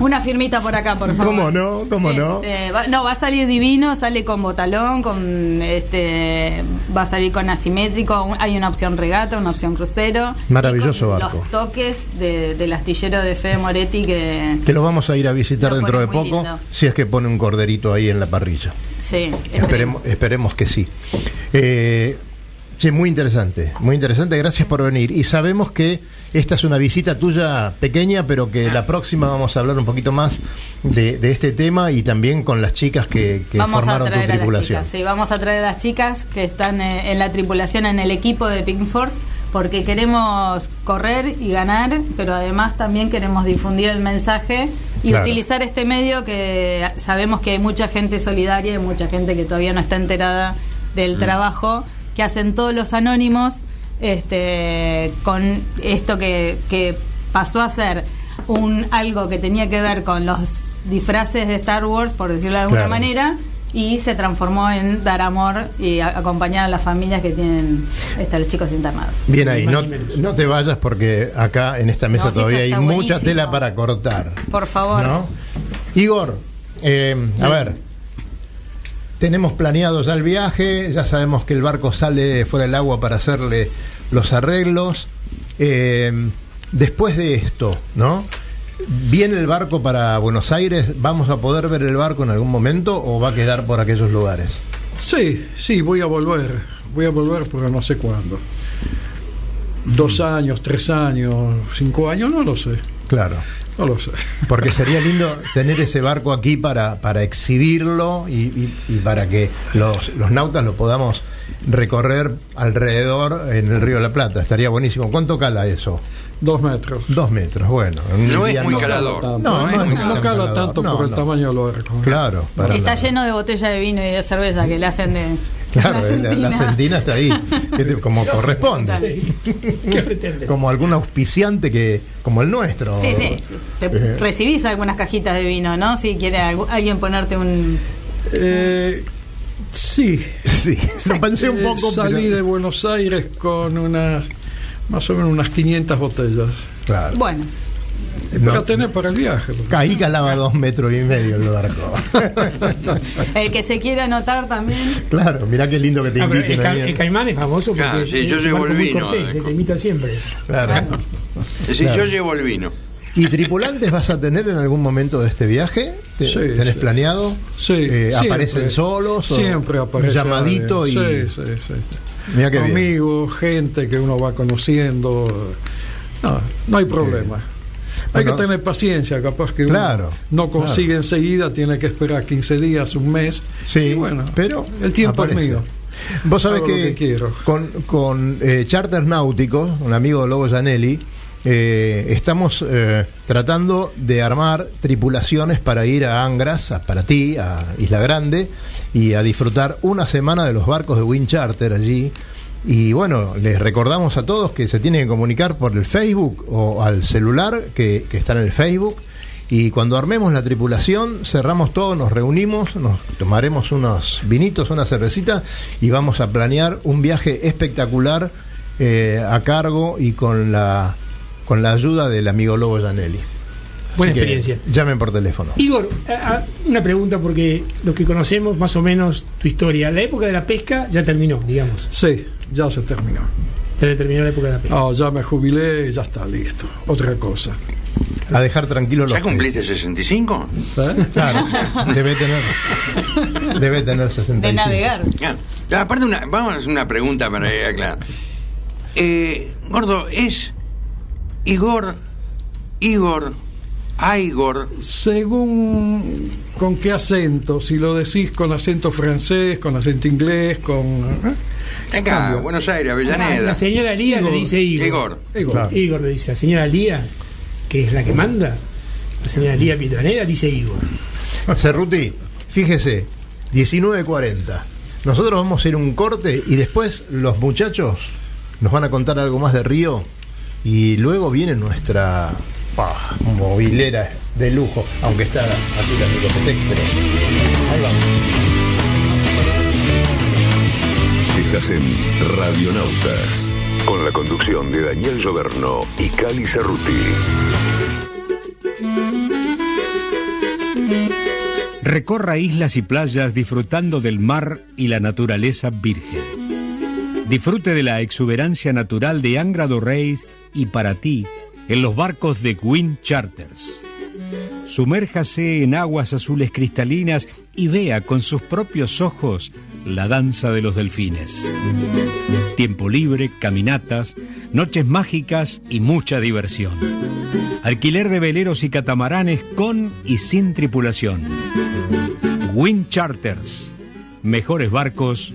una firmita por acá, por favor. ¿Cómo no? ¿Cómo no? Este, va- no, va a salir divino, sale con botalón, con este va a salir con asimétrico, hay una opción regata, una opción crucero. Maravilloso barco. Los toques de- del astillero de Fede Moretti que Que lo vamos a ir a visitar dentro de poco, lindo. si es que pone un corderito ahí en la parrilla. sí, Esperemos, esperemos que sí. Eh, che, muy interesante, muy interesante, gracias por venir. Y sabemos que esta es una visita tuya pequeña, pero que la próxima vamos a hablar un poquito más de, de este tema y también con las chicas que, que vamos a formaron tu traer a las tripulación. chicas, sí, vamos a traer a las chicas que están eh, en la tripulación, en el equipo de Pink Force, porque queremos correr y ganar, pero además también queremos difundir el mensaje y Claro. utilizar este medio que sabemos que hay mucha gente solidaria y mucha gente que todavía no está enterada del trabajo que hacen todos los anónimos este, con esto que, que pasó a ser un algo que tenía que ver con los disfraces de Star Wars, por decirlo de alguna Claro. manera, y se transformó en dar amor y a- acompañar a las familias que tienen este, los chicos internados. Bien ahí, no, no te vayas porque acá en esta mesa No, todavía hay mucha tela para cortar. Por favor. ¿no? Igor, eh, a ver, tenemos planeado ya el viaje, ya sabemos que el barco sale fuera del agua para hacerle los arreglos. Eh, después de esto, ¿no? ¿Viene el barco para Buenos Aires? ¿Vamos a poder ver el barco en algún momento o va a quedar por aquellos lugares? Sí, sí, voy a volver. Voy a volver pero no sé cuándo. Dos años, tres años, cinco años, no lo sé. Claro. No lo sé. Porque sería lindo tener ese barco aquí para, para exhibirlo y, y- y para que los, los nautas lo podamos recorrer alrededor en el río de la Plata. Estaría buenísimo. ¿Cuánto cala eso? Dos metros. Dos metros, bueno. No es muy no- calador. No, No, no, es muy no cala tanto No, por el tamaño del barco. Claro, para Está lleno de botellas de vino y de cerveza que le hacen de. Claro, la sentina. está ahí, (laughs) como corresponde. ¿Qué pretende? Como algún auspiciante que, como el nuestro. Sí, sí. Te Eh. recibís algunas cajitas de vino, ¿no? Si quiere algu- alguien ponerte un. Eh, sí. Sí, lo (laughs) pensé un Eh, poco. salí pero- de Buenos Aires con unas, más o menos unas 500 botellas. Claro. Bueno, No. Para tener para el viaje. porque- Ahí calaba dos metros y medio el barco. (laughs) el que se quiera anotar también. Claro, mirá qué lindo que te Ah, inviten el, ca- ahí. el caimán es famoso porque sí, yo llevo el vino, cortés, eh, se te imita siempre. Claro. Es decir, Claro. yo llevo el vino. ¿Y tripulantes vas a tener en algún momento de este viaje? ¿Te- Sí, ¿Tenés sí. planeado? Sí, Eh, siempre. ¿Aparecen solos? o Siempre aparece. Un llamadito alguien. y. Sí, sí, sí. Qué bien. Amigos, gente que uno va conociendo. No, no hay problema. Hay Bueno, que tener paciencia, capaz que Claro, uno no consigue claro. enseguida, tiene que esperar 15 días, un mes. Sí, Y bueno, pero el tiempo aparece. es mío. Vos sabés que quiero. con, con eh, Charters Náuticos, un amigo de Lobo Janelli, eh, estamos eh, tratando de armar tripulaciones para ir a Angras, a- para ti, a Isla Grande, y a disfrutar una semana de los barcos de Wind Charter allí. Y bueno, les recordamos a todos que se tienen que comunicar por el Facebook o al celular que, que está en el Facebook. Y cuando armemos la tripulación, cerramos todo, nos reunimos, nos tomaremos unos vinitos, una cervecita y vamos a planear un viaje espectacular eh, a cargo y con la, con la ayuda del amigo Lobo Janelli. Buena Así experiencia. Llamen por teléfono. Igor, una pregunta porque los que conocemos más o menos tu historia, la época de la pesca ya terminó, digamos. Sí, ya se terminó. Ya terminó la época de la pesca. No, ya me jubilé y ya está listo. Otra cosa. A dejar tranquilos los ¿Ya cumpliste 65? ¿Eh? Claro, debe tener, debe tener 65. De navegar. Ya. Ya, Aparte, una, vamos a hacer una pregunta para aclarar. Eh, Gordo, ¿es Igor, Igor, Igor? Según con qué acento, si lo decís con acento francés, con acento inglés, con... ¿eh? Acá, Cambio. Buenos Aires, La Avellaneda. señora Lía Igor. le dice Igor. Igor. Igor. Claro. Igor le dice, la señora Lía, que es la que manda, la señora Lía Pietranera, dice Igor. Cerruti, fíjese, 19.40. Nosotros vamos a ir a un corte y después los muchachos nos van a contar algo más de Río y luego viene nuestra pa, movilera de lujo, aunque está aquí la Micotec, pero ahí vamos. Estás en Radionautas, con la conducción de Daniel Lloberno y Cali Cerruti. Recorra islas y playas disfrutando del mar y la naturaleza virgen. Disfrute de la exuberancia natural de Angra do Reis y para ti en los barcos de Wind Charters. Sumérjase en aguas azules cristalinas y vea con sus propios ojos la danza de los delfines. Tiempo libre, caminatas, noches mágicas y mucha diversión. Alquiler de veleros y catamaranes con y sin tripulación. Wind Charters. Mejores barcos,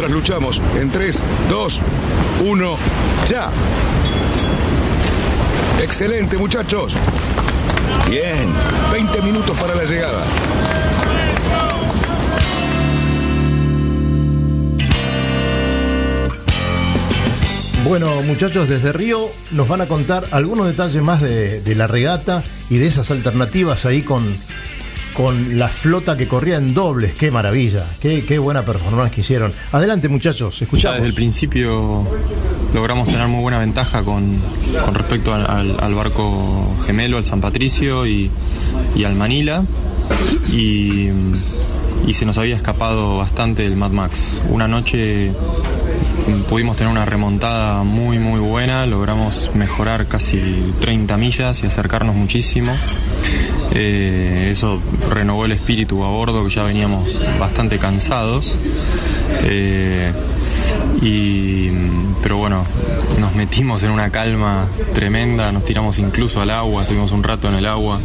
Trasluchamos en 3, 2, 1, ya. Excelente, muchachos. Bien, 20 minutos para la llegada. Bueno, muchachos, desde Río nos van a contar algunos detalles más de, de la regata y de esas alternativas ahí con, con la flota que corría en dobles. Qué maravilla, qué, qué buena performance que hicieron. Adelante, muchachos, Ya escuchamos. desde el principio logramos tener muy buena ventaja con, con respecto al, al- barco gemelo, al San Patricio y, y al Manila. Y, y se nos había escapado bastante el Mad Max. Una noche pudimos tener una remontada muy muy buena, logramos mejorar casi 30 millas y acercarnos muchísimo. Eh, eso renovó el espíritu a bordo, que ya veníamos bastante cansados. Eh, Y, pero bueno, nos metimos en una calma tremenda, nos tiramos incluso al agua, estuvimos un rato en el agua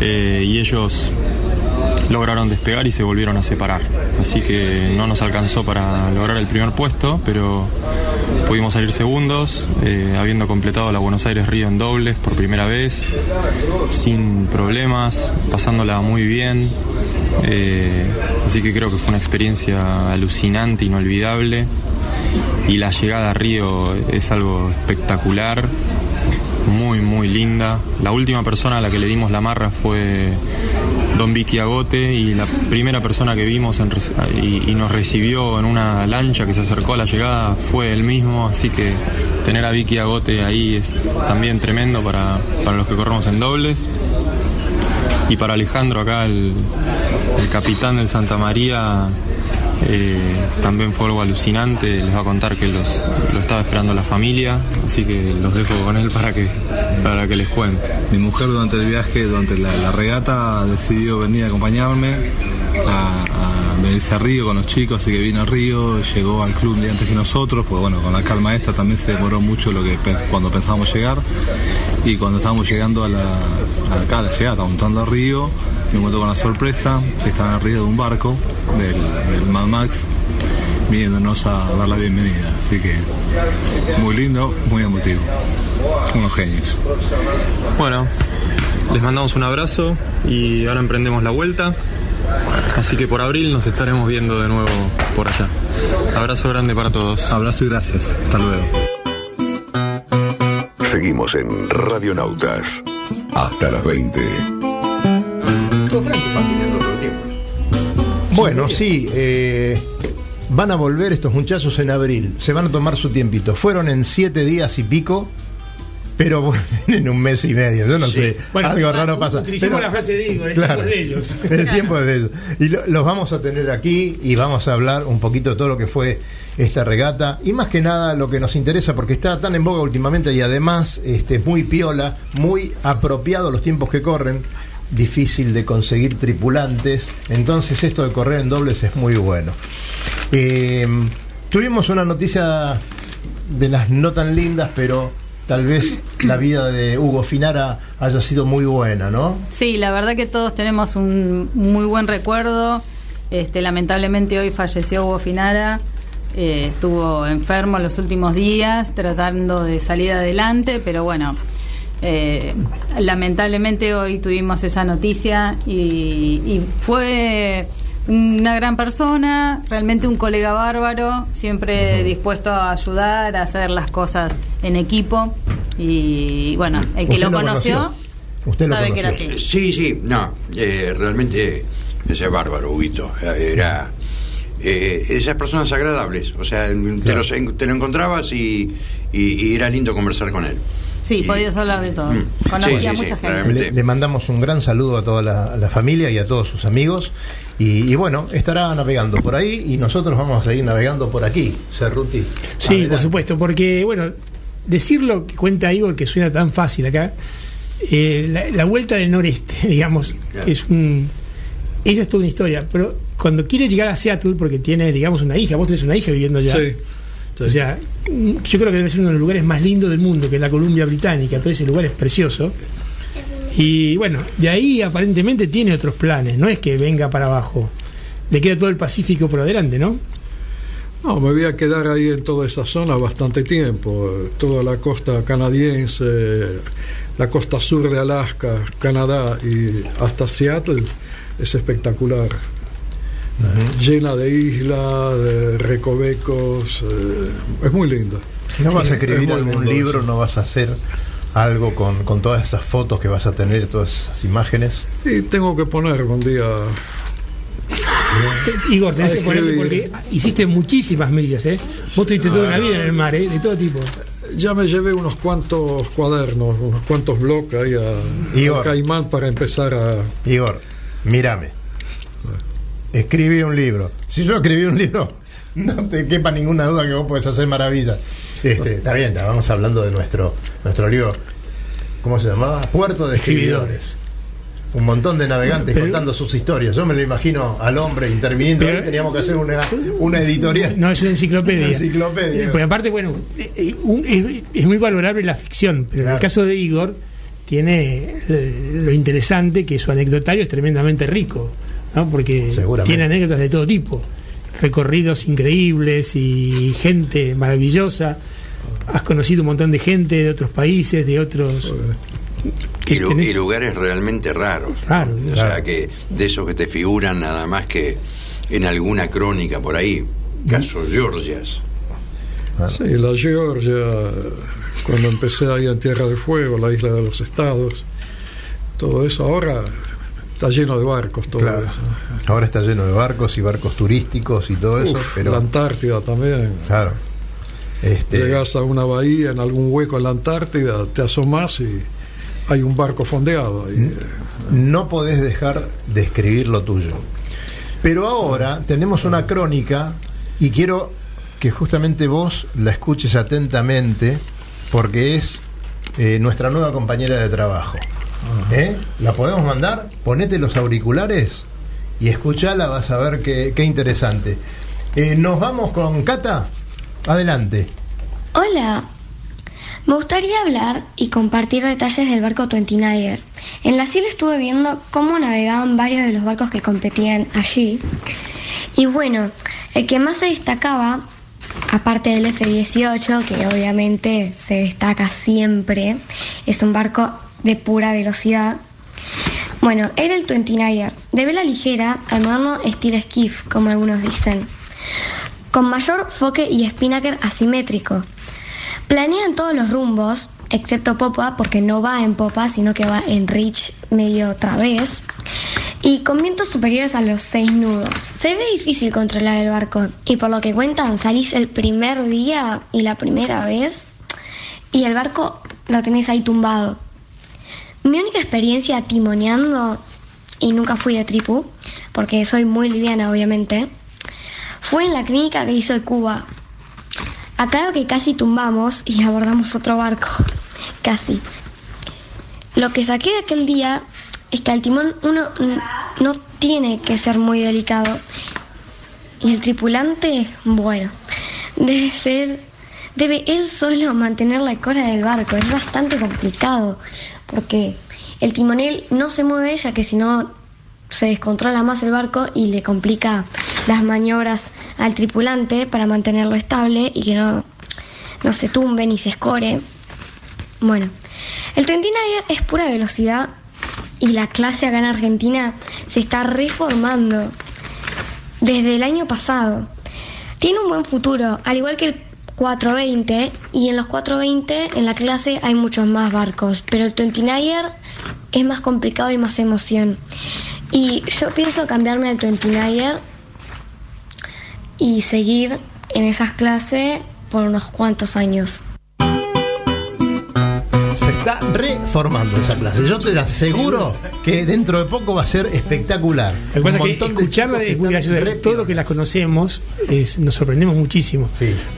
eh, y ellos lograron despegar y se volvieron a separar. Así que no nos alcanzó para lograr el primer puesto, pero pudimos salir segundos, eh, habiendo completado la Buenos Aires Río en dobles por primera vez, sin problemas, pasándola muy bien. Eh, así que creo que fue una experiencia alucinante, inolvidable. Y la llegada a Río es algo espectacular, muy, muy linda. La última persona a la que le dimos la marra fue Don Vicky Agote y la primera persona que vimos y nos recibió en una lancha que se acercó a la llegada fue él mismo, así que tener a Vicky Agote ahí es también tremendo para, para los que corremos en dobles. Y para Alejandro acá, el, el capitán del Santa María, eh, también fue algo alucinante. Les va a contar que los, lo estaba esperando la familia, así que los dejo con él para que, para que les cuente. Mi mujer durante el viaje, durante la, regata, decidió venir a acompañarme a, venirse a Río con los chicos, así que vino a Río, llegó al club día antes que nosotros, pues bueno, con la calma esta también se demoró mucho lo que cuando pensábamos llegar. Y cuando estábamos llegando a la, a acá a la llegada, entrando a Río, me encontré con la sorpresa que estaban arriba de un barco del, del Mad Max viniéndonos a dar la bienvenida. Así que muy lindo, muy emotivo. Unos genios. Bueno, les mandamos un abrazo y ahora emprendemos la vuelta. Así que por abril nos estaremos viendo de nuevo por allá. Abrazo grande para todos. Abrazo y gracias. Hasta luego. Seguimos en Radionautas. Hasta las 20. Bueno, sí, eh, van a volver estos muchachos en abril. Se van a tomar su tiempito. Fueron en siete días y pico, pero (laughs) vuelven en un mes y medio. Yo no Sí. sé. Bueno, algo raro pasa. utilicemos Pero- la frase de Igor, el Claro, tiempo es de ellos. (laughs) El tiempo es de ellos. Y lo- los vamos a tener aquí y vamos a hablar un poquito de todo lo que fue esta regata y más que nada lo que nos interesa porque está tan en boga últimamente y además este, muy piola, muy apropiado los tiempos que corren, difícil de conseguir tripulantes, entonces esto de correr en dobles es muy bueno. Eh, tuvimos una noticia de las no tan lindas, pero tal vez la vida de Hugo Finara haya sido muy buena, ¿no? Sí, la verdad que todos tenemos un muy buen recuerdo. Este, lamentablemente hoy falleció Hugo Finara. Eh, estuvo enfermo los últimos días tratando de salir adelante, pero bueno, eh, lamentablemente hoy tuvimos esa noticia y, y fue una gran persona, realmente un colega bárbaro, siempre dispuesto a ayudar, a hacer las cosas en equipo y bueno, el que ¿Usted lo lo conoció, conoció? Usted sabe que era así. Sí, sí, no, eh, realmente ese bárbaro, Huguito. Era eh, esas personas agradables, o sea, te, los en- te lo encontrabas y, y- y era lindo conversar con él. Sí, podías hablar de todo. Conocía sí, a sí, mucha sí, gente. Le, le mandamos un gran saludo a toda la, a la familia y a todos sus amigos. Y, y bueno, estará navegando por ahí y nosotros vamos a seguir navegando por aquí, Cerruti. Sí, Adelante. por supuesto, porque, bueno, decir lo que cuenta Igor, que suena tan fácil acá, eh, la, la vuelta del noreste, (laughs) digamos, Claro. es un. Esa es toda una historia, pero cuando quiere llegar a Seattle, porque tiene, digamos, una hija, vos tenés una hija viviendo allá. Sí, O sea, mm, yo creo que debe ser uno de los lugares más lindos del mundo, que es la Columbia Británica, todo ese lugar es precioso. Y bueno, de ahí aparentemente tiene otros planes, no es que venga para abajo. Le queda todo el Pacífico por adelante, ¿no? No, me voy a quedar ahí en toda esa zona bastante tiempo. Toda la costa canadiense, la costa sur de Alaska, Canadá y hasta Seattle es espectacular. Eh, Llena de islas, de recovecos, eh, es muy lindo. ¿No vas a escribir es algún lindo libro? ¿No vas a hacer algo con, con todas esas fotos que vas a tener, todas esas imágenes? Y tengo que poner un día. Igor, tenés que ponerte porque hiciste muchísimas millas, ¿eh? Vos tuviste toda una vida en el mar, ¿eh? De todo tipo. Ya me llevé unos cuantos cuadernos, unos cuantos bloques ahí a, Igor. a Caimán para empezar a. Igor, mírame. Escribí un libro. Si yo escribí un (laughs) libro, no te quepa ninguna duda que vos podés hacer maravillas. Este, está bien, vamos hablando de nuestro, nuestro libro. ¿Cómo se llamaba? Puerto de Escribidores. un montón de navegantes Pero- contando sus historias. Yo me lo imagino al hombre interviniendo. Pero- ahí teníamos que hacer una, una editorial. No, es una enciclopedia. Una enciclopedia. Porque aparte, bueno, eh, eh, es muy valorable la ficción, pero en el caso de Igor tiene eh, lo interesante que su anecdotario es tremendamente rico, ¿no? porque tiene anécdotas de todo tipo, recorridos increíbles y gente maravillosa. Has conocido un montón de gente de otros países, de otros... Y, lu- tenés- y lugares realmente raros. Raro, o sea, que de esos que te figuran nada más que en alguna crónica por ahí. Caso Georgias. Sí, la Georgia, cuando empecé ahí en Tierra del Fuego, la isla de los estados, todo eso ahora está lleno de barcos, todo Claro. eso. Ahora está lleno de barcos y barcos turísticos y todo eso, pero La Antártida también. claro. Este, Llegas a una bahía, en algún hueco en la Antártida, te asomas y hay un barco fondeado ahí. no podés dejar de escribir lo tuyo. Pero ahora tenemos una crónica y quiero que justamente vos la escuches atentamente porque es eh, nuestra nueva compañera de trabajo. ¿Eh? ¿La podemos mandar? Ponete los auriculares y escuchala, vas a ver qué, qué interesante. Eh, Nos vamos con Cata. Adelante. Hola, me gustaría hablar y compartir detalles del barco 29er. En la SIL estuve viendo cómo navegaban varios de los barcos que competían allí. Y bueno, el que más se destacaba, aparte del F-18, que obviamente se destaca siempre, es un barco de pura velocidad. Bueno, era el 29er, de vela ligera, al moderno estilo skiff, como algunos dicen con mayor foque y spinnaker asimétrico. Planea en todos los rumbos, excepto popa, porque no va en popa, sino que va en reach medio través, y con vientos superiores a los 6 nudos. Se ve difícil controlar el barco, y por lo que cuentan, salís el primer día y la primera vez, y el barco lo tenés ahí tumbado. Mi única experiencia timoneando, y nunca fui de tripu, porque soy muy liviana obviamente, fue en la clínica que hizo el Cuba. Aclaro que casi tumbamos y abordamos otro barco. (laughs) Casi. Lo que saqué de aquel día es que al timón uno no tiene que ser muy delicado. Y el tripulante, bueno, debe ser, debe él solo mantener la cora del barco. Es bastante complicado porque el timonel no se mueve ya que si no se descontrola más el barco y le complica las maniobras al tripulante para mantenerlo estable y que no, no se tumbe ni se escore. Bueno, el 29 es pura velocidad y la clase acá en Argentina se está reformando desde el año pasado. Tiene un buen futuro, al igual que el 420 y en los 420 en la clase hay muchos más barcos, pero el 29 es más complicado y más emoción. Y yo pienso cambiarme al 29 y seguir en esas clases por unos cuantos años. Está reformando esa clase. Yo te aseguro que dentro de poco va a ser espectacular. Lo que pasa es que escucharla es muy gracioso. Todo lo que la conocemos es- nos sorprendemos muchísimo.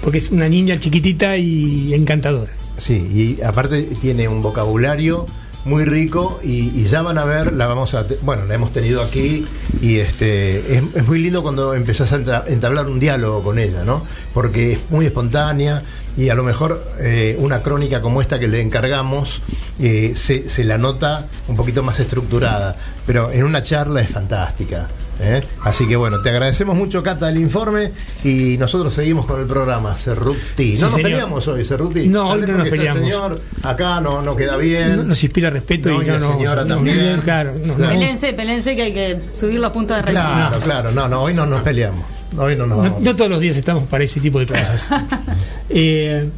Porque es una niña chiquitita y encantadora. Sí, y aparte tiene un vocabulario muy rico y, y ya van a ver, la vamos a, bueno, la hemos tenido aquí y este es, es muy lindo cuando empezás a entablar un diálogo con ella, ¿no? Porque es muy espontánea y a lo mejor eh, una crónica como esta que le encargamos eh, se, se la nota un poquito más estructurada, pero en una charla es fantástica. ¿eh? Así que bueno, te agradecemos mucho, Cata, el informe y nosotros seguimos con el programa Cerruti. Sí, no nos señor. peleamos hoy, Cerruti. No, hoy no nos el peleamos. señor acá no, no queda bien. No- Nos inspira respeto No, y y la no, señora no, también. Claro, no, Claro. Pelense, pelense que hay que subir los puntos de récord. Claro, claro, no, no, hoy no nos peleamos. Hoy no nos No, vamos. no todos los días estamos para ese tipo de cosas. (laughs) Eh,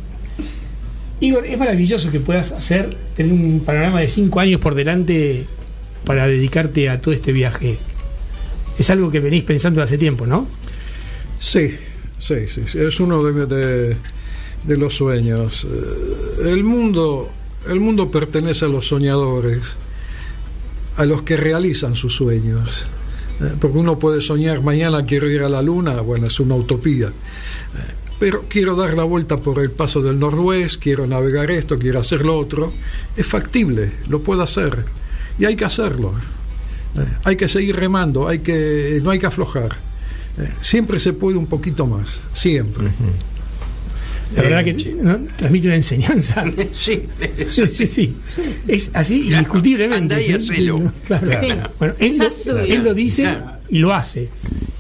Igor, es maravilloso que puedas hacer, tener un panorama de cinco años por delante para dedicarte a todo este viaje. Es algo que venís pensando hace tiempo, ¿no? Sí, sí, sí, sí, es uno de, de- de los sueños. Eh, El mundo, el mundo pertenece a los soñadores, a los que realizan sus sueños. Eh, Porque uno puede soñar, mañana quiero ir a la luna, bueno, es una utopía. Eh, Pero quiero dar la vuelta por el paso del Nordwest, quiero navegar esto, quiero hacer lo otro. Es factible, lo puedo hacer. Y hay que hacerlo. Eh, hay que seguir remando, hay que, no hay que aflojar. Siempre se puede un poquito más, siempre. La verdad que ¿no? transmite una enseñanza. (laughs) Sí, Sí, sí, sí. Es así indiscutiblemente. andá y ¿sí? hacelo. Claro. Sí. Bueno, él, lo, él dice y lo hace.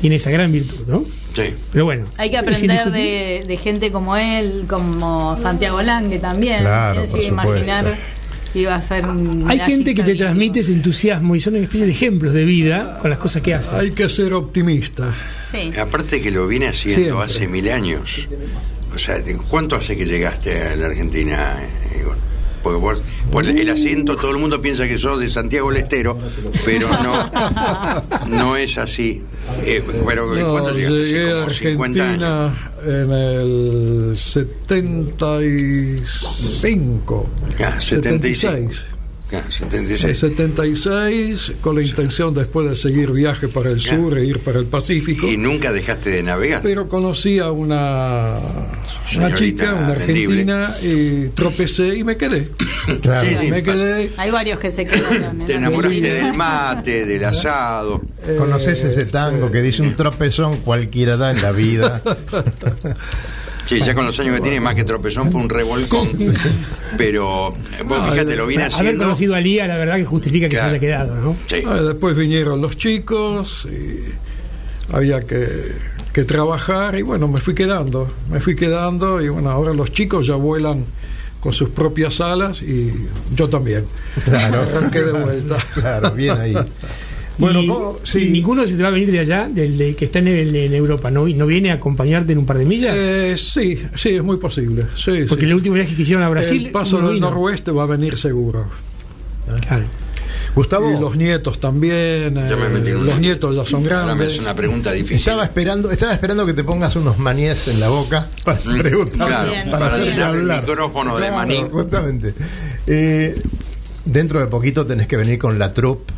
Tiene esa gran virtud, ¿no? Sí. Pero bueno. Hay que aprender de, de gente como él, como Santiago Lange también. Claro, ¿Quién se por iba a imaginar iba a ser un Hay gente que te transmite ese entusiasmo y son una especie de ejemplos de vida con las cosas que hace. Hay que ser optimista. Sí. Aparte que lo viene haciendo Siempre. hace mil años. O sea, ¿cuánto hace que llegaste a la Argentina, Igor? Porque vos, por el acento todo el mundo piensa que sos de Santiago del Estero, pero no, no es así. Eh, pero ¿cuánto No, llegaste? llegué a 50 años. Argentina en el 75. Ah, 75. Ah, El 76. 76, con la intención después de seguir viaje para el sur e ir para el Pacífico. Y nunca dejaste de navegar. Pero conocí a una, una chica, una argentina, y tropecé y me quedé. (laughs) Claro. Sí, sí, me quedé. Hay varios que se quedan. Te enamoraste del mate, del asado. eh, ¿Conoces ese tango que dice un tropezón cualquiera da en la vida? (laughs) Sí, ya con los años que tiene, más que tropezón, fue un revolcón. (laughs) Pero vos fíjate, lo Haber haciendo. conocido a Lía, la verdad que justifica que Claro. se haya quedado, ¿no? Sí. Ah, después vinieron los chicos y había que, que trabajar y bueno, me fui quedando, me fui quedando y bueno, ahora los chicos ya vuelan con sus propias alas y yo también. Claro. (laughs) Arranqué de vuelta. Claro, bien ahí. (laughs) Bueno, y, ninguno se te va a venir de allá, del de que está en, Europa, ¿no? ¿Y no viene a acompañarte en un par de millas? Eh, sí, sí, es muy posible. Sí, Porque sí. el último viaje que hicieron a Brasil. el paso del vino. noroeste va a venir seguro. Claro. Gustavo, Y los nietos también. Ya me eh, metí en una- los nietos ya son Ahora me grandes. hace una pregunta difícil. estaba esperando, estaba esperando que te pongas unos maníes en la boca para Mm, preguntar. Claro, para, el hablar. micrófono de Claro, maní. Justamente. Eh, dentro de poquito tenés que venir con la troupe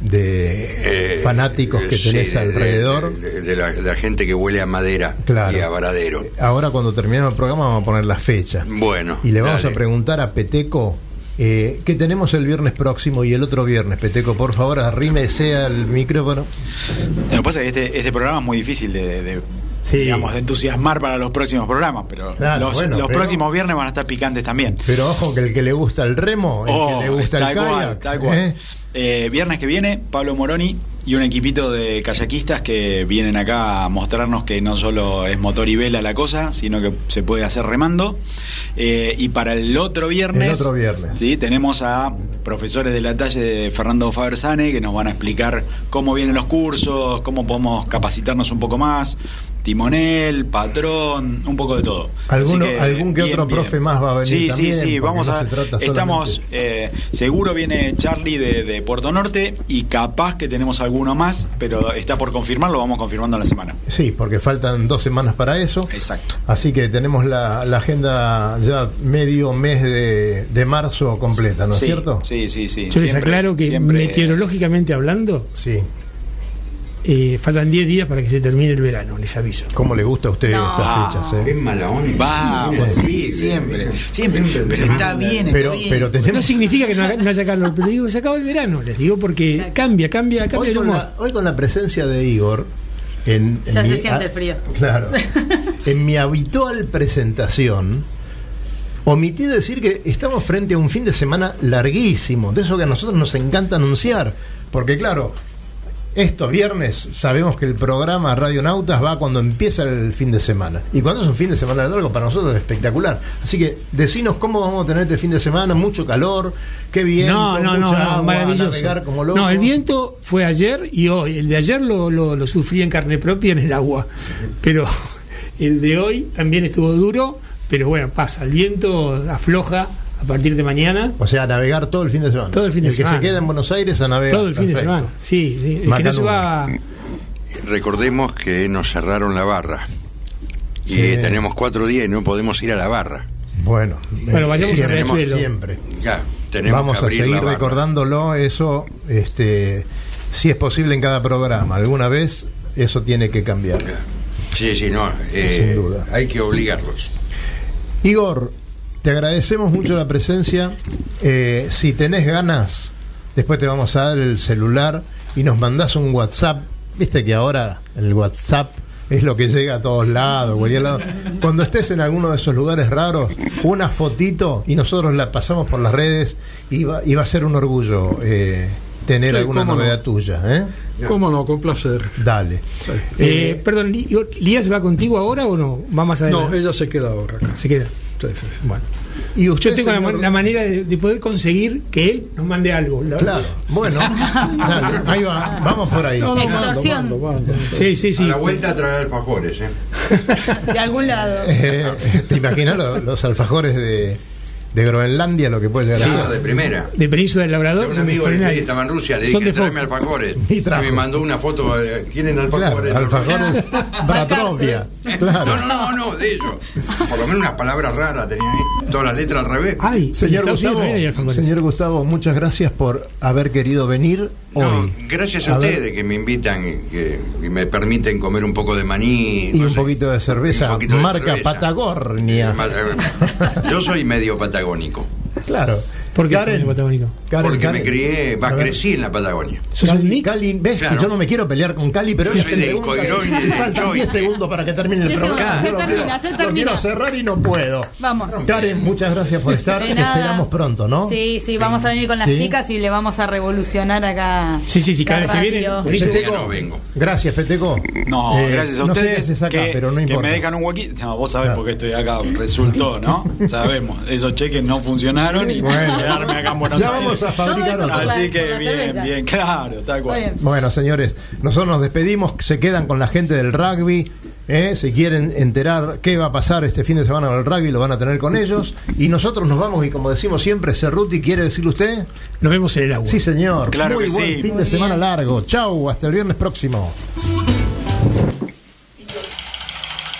de Eh, fanáticos que sí, tenés de- alrededor. De, de- de la, de la gente que huele a madera Claro. y a varadero. Ahora cuando terminemos el programa vamos a poner la fecha. Bueno. Y le vamos dale. a preguntar a Peteco eh, qué tenemos el viernes próximo y el otro viernes. Peteco, por favor, arrímese al micrófono. Lo que pasa es que este, este programa es muy difícil de, de, Sí. digamos, de entusiasmar para los próximos programas, pero Claro, los, bueno, los pero- próximos viernes van a estar picantes también. Pero ojo que el que le gusta el remo, el Oh, que le gusta el cual, kayak, tal cual. ¿eh? Eh, viernes que viene, Pablo Moroni y un equipito de kayakistas que vienen acá a mostrarnos que no solo es motor y vela la cosa, sino que se puede hacer remando. Eh, y para el otro viernes, El otro viernes. ¿sí? tenemos a profesores de la talla de Fernando Fabersane que nos van a explicar cómo vienen los cursos, cómo podemos capacitarnos un poco más. Timonel, patrón, un poco de todo. Alguno- algún que otro profe más va a venir Sí, también, sí, sí, vamos no a. se Estamos eh, seguro viene Charlie de, de Puerto Norte y capaz que tenemos alguno más, pero está por confirmar, lo vamos confirmando en la semana. Sí, porque faltan dos semanas para eso. Exacto. Así que tenemos la, la agenda ya medio mes de, de marzo completa, ¿no es sí, cierto? Sí, sí, sí. Yo les Siempre- aclaro que siempre- meteorológicamente hablando, Sí. Eh, faltan 10 días para que se termine el verano, les aviso. ¿Cómo le gusta a usted No. estas fechas? eh? Es mala onda. Vamos, sí, siempre. Siempre. Pero está bien, está Pero, bien. pero No significa que no, haya- no haya calor, pero digo se acaba el verano, les digo porque cambia, cambia, cambia Hoy el con, humor. la, hoy con la presencia de Igor. En, en Ya mi- se siente ah, el frío. Claro. (laughs) en mi habitual presentación, omití decir que estamos frente a un fin de semana larguísimo, de eso que a nosotros nos encanta anunciar. Porque, claro, esto viernes sabemos que el programa Radionautas va cuando empieza el fin de semana. Y cuando es un fin de semana largo, para nosotros es espectacular. Así que decinos cómo vamos a tener este fin de semana, mucho calor, qué viento, no, no, no, no, maravilloso. como. No, el viento fue ayer y hoy. El de ayer lo, lo, lo sufrí en carne propia en el agua. Pero (laughs) el de hoy también estuvo duro, pero bueno, pasa. El viento afloja a partir de mañana. O sea, a navegar todo el fin de semana. Todo el fin de que semana. se queda en Buenos Aires a navegar. Todo el fin de semana. Sí, sí. El que no se va. Recordemos que nos cerraron la barra. Y Sí. tenemos cuatro días y no podemos ir a la barra. Bueno, Bueno, vayamos siempre, a Riachuelo. siempre. Ya, tenemos Vamos que a abrir seguir la barra. recordándolo, eso, este, si es posible en cada programa. Alguna vez eso tiene que cambiar. Sí, sí, no. eh, Sin duda. Hay que obligarlos. Igor, te agradecemos mucho la presencia. Eh, si tenés ganas, después te vamos a dar el celular y nos mandás un WhatsApp. Viste que ahora el WhatsApp es lo que llega a todos lados, cualquier lado. Cuando estés en alguno de esos lugares raros, una fotito y nosotros la pasamos por las redes y va, y va a ser un orgullo eh, tener Sí, alguna no. novedad tuya. ¿eh? ¿Cómo no? Con placer. Dale. Eh, perdón, ¿Lías va contigo ahora o no? Va más adelante. No, ella se queda ahora acá. Se queda. Sí, sí, sí. Bueno. Y usted, Yo tengo la, señor- ma- la manera de, de poder conseguir que él nos mande algo. La- Claro, bueno, ahí va, vamos por ahí. No, no, mando, Extorsión. mando, mando. Sí, sí, A sí. la vuelta a traer alfajores, ¿eh? De algún lado. Eh, ¿Te imaginas lo- los alfajores de, de Groenlandia, lo que puede llegar a Sí, ser? de primera. De Península del Labrador. Tengo un amigo que extraordinarios. estaba en Rusia, le dije, tráeme alfajores. (laughs) Y me mandó una foto, eh, ¿tienen alfajores? Claro, alfajores (laughs) Bratrovia. Claro. No, no, no, no, de ellos. Por lo menos unas palabras raras tenían ahí, todas las letras al revés. Ay, Señor Gustavo, señor Gustavo, muchas gracias por haber querido venir No, gracias a, A ver. ustedes que me invitan y que y me permiten comer un poco de maní. Y no un sé, poquito de cerveza, poquito de marca cerveza. Patagonia. Eh, eh, Yo soy medio patagónico. Claro. ¿Por qué Karen, Karen, patagónico? Karen, porque Karen. me crié, ver. crecí en la Patagonia. ¿Sos un Cali, Nick? Cali, ves Claro. que yo no me quiero pelear con Cali, pero Yo soy del Coirón y y del faltan 10 Joyce. segundos para que termine el 10 programa. se lo termina, quiero- se Lo termina. quiero cerrar y no puedo. Vamos. Karen, muchas gracias por estar. Te esperamos pronto, ¿no? Sí, sí, vamos a venir con las Sí. chicas y le vamos a revolucionar acá. Sí, sí, sí, vez que viene. no vengo. Gracias, Peteco. No, Eh, gracias a no sé ustedes acá, que, pero no que me dejan un huequito. No, vos sabés Claro. por qué estoy acá. Resultó, ¿no? (laughs) Sabemos. Esos cheques no funcionaron y Bueno. Quedarme acá en Buenos Ya Aires. vamos a fabricar la- Así que bien, cerveza. bien, claro, tal cual. bien. Bueno, señores, nosotros nos despedimos. Se quedan con la gente del rugby. ¿eh? Si quieren enterar qué va a pasar este fin de semana con el rugby, lo van a tener con ellos. Y nosotros nos vamos, y como decimos siempre, Cerruti, ¿quiere decirle usted? Nos vemos en el agua. Sí, señor. Claro Muy que buen sí. fin de semana largo. Chau, hasta el viernes próximo.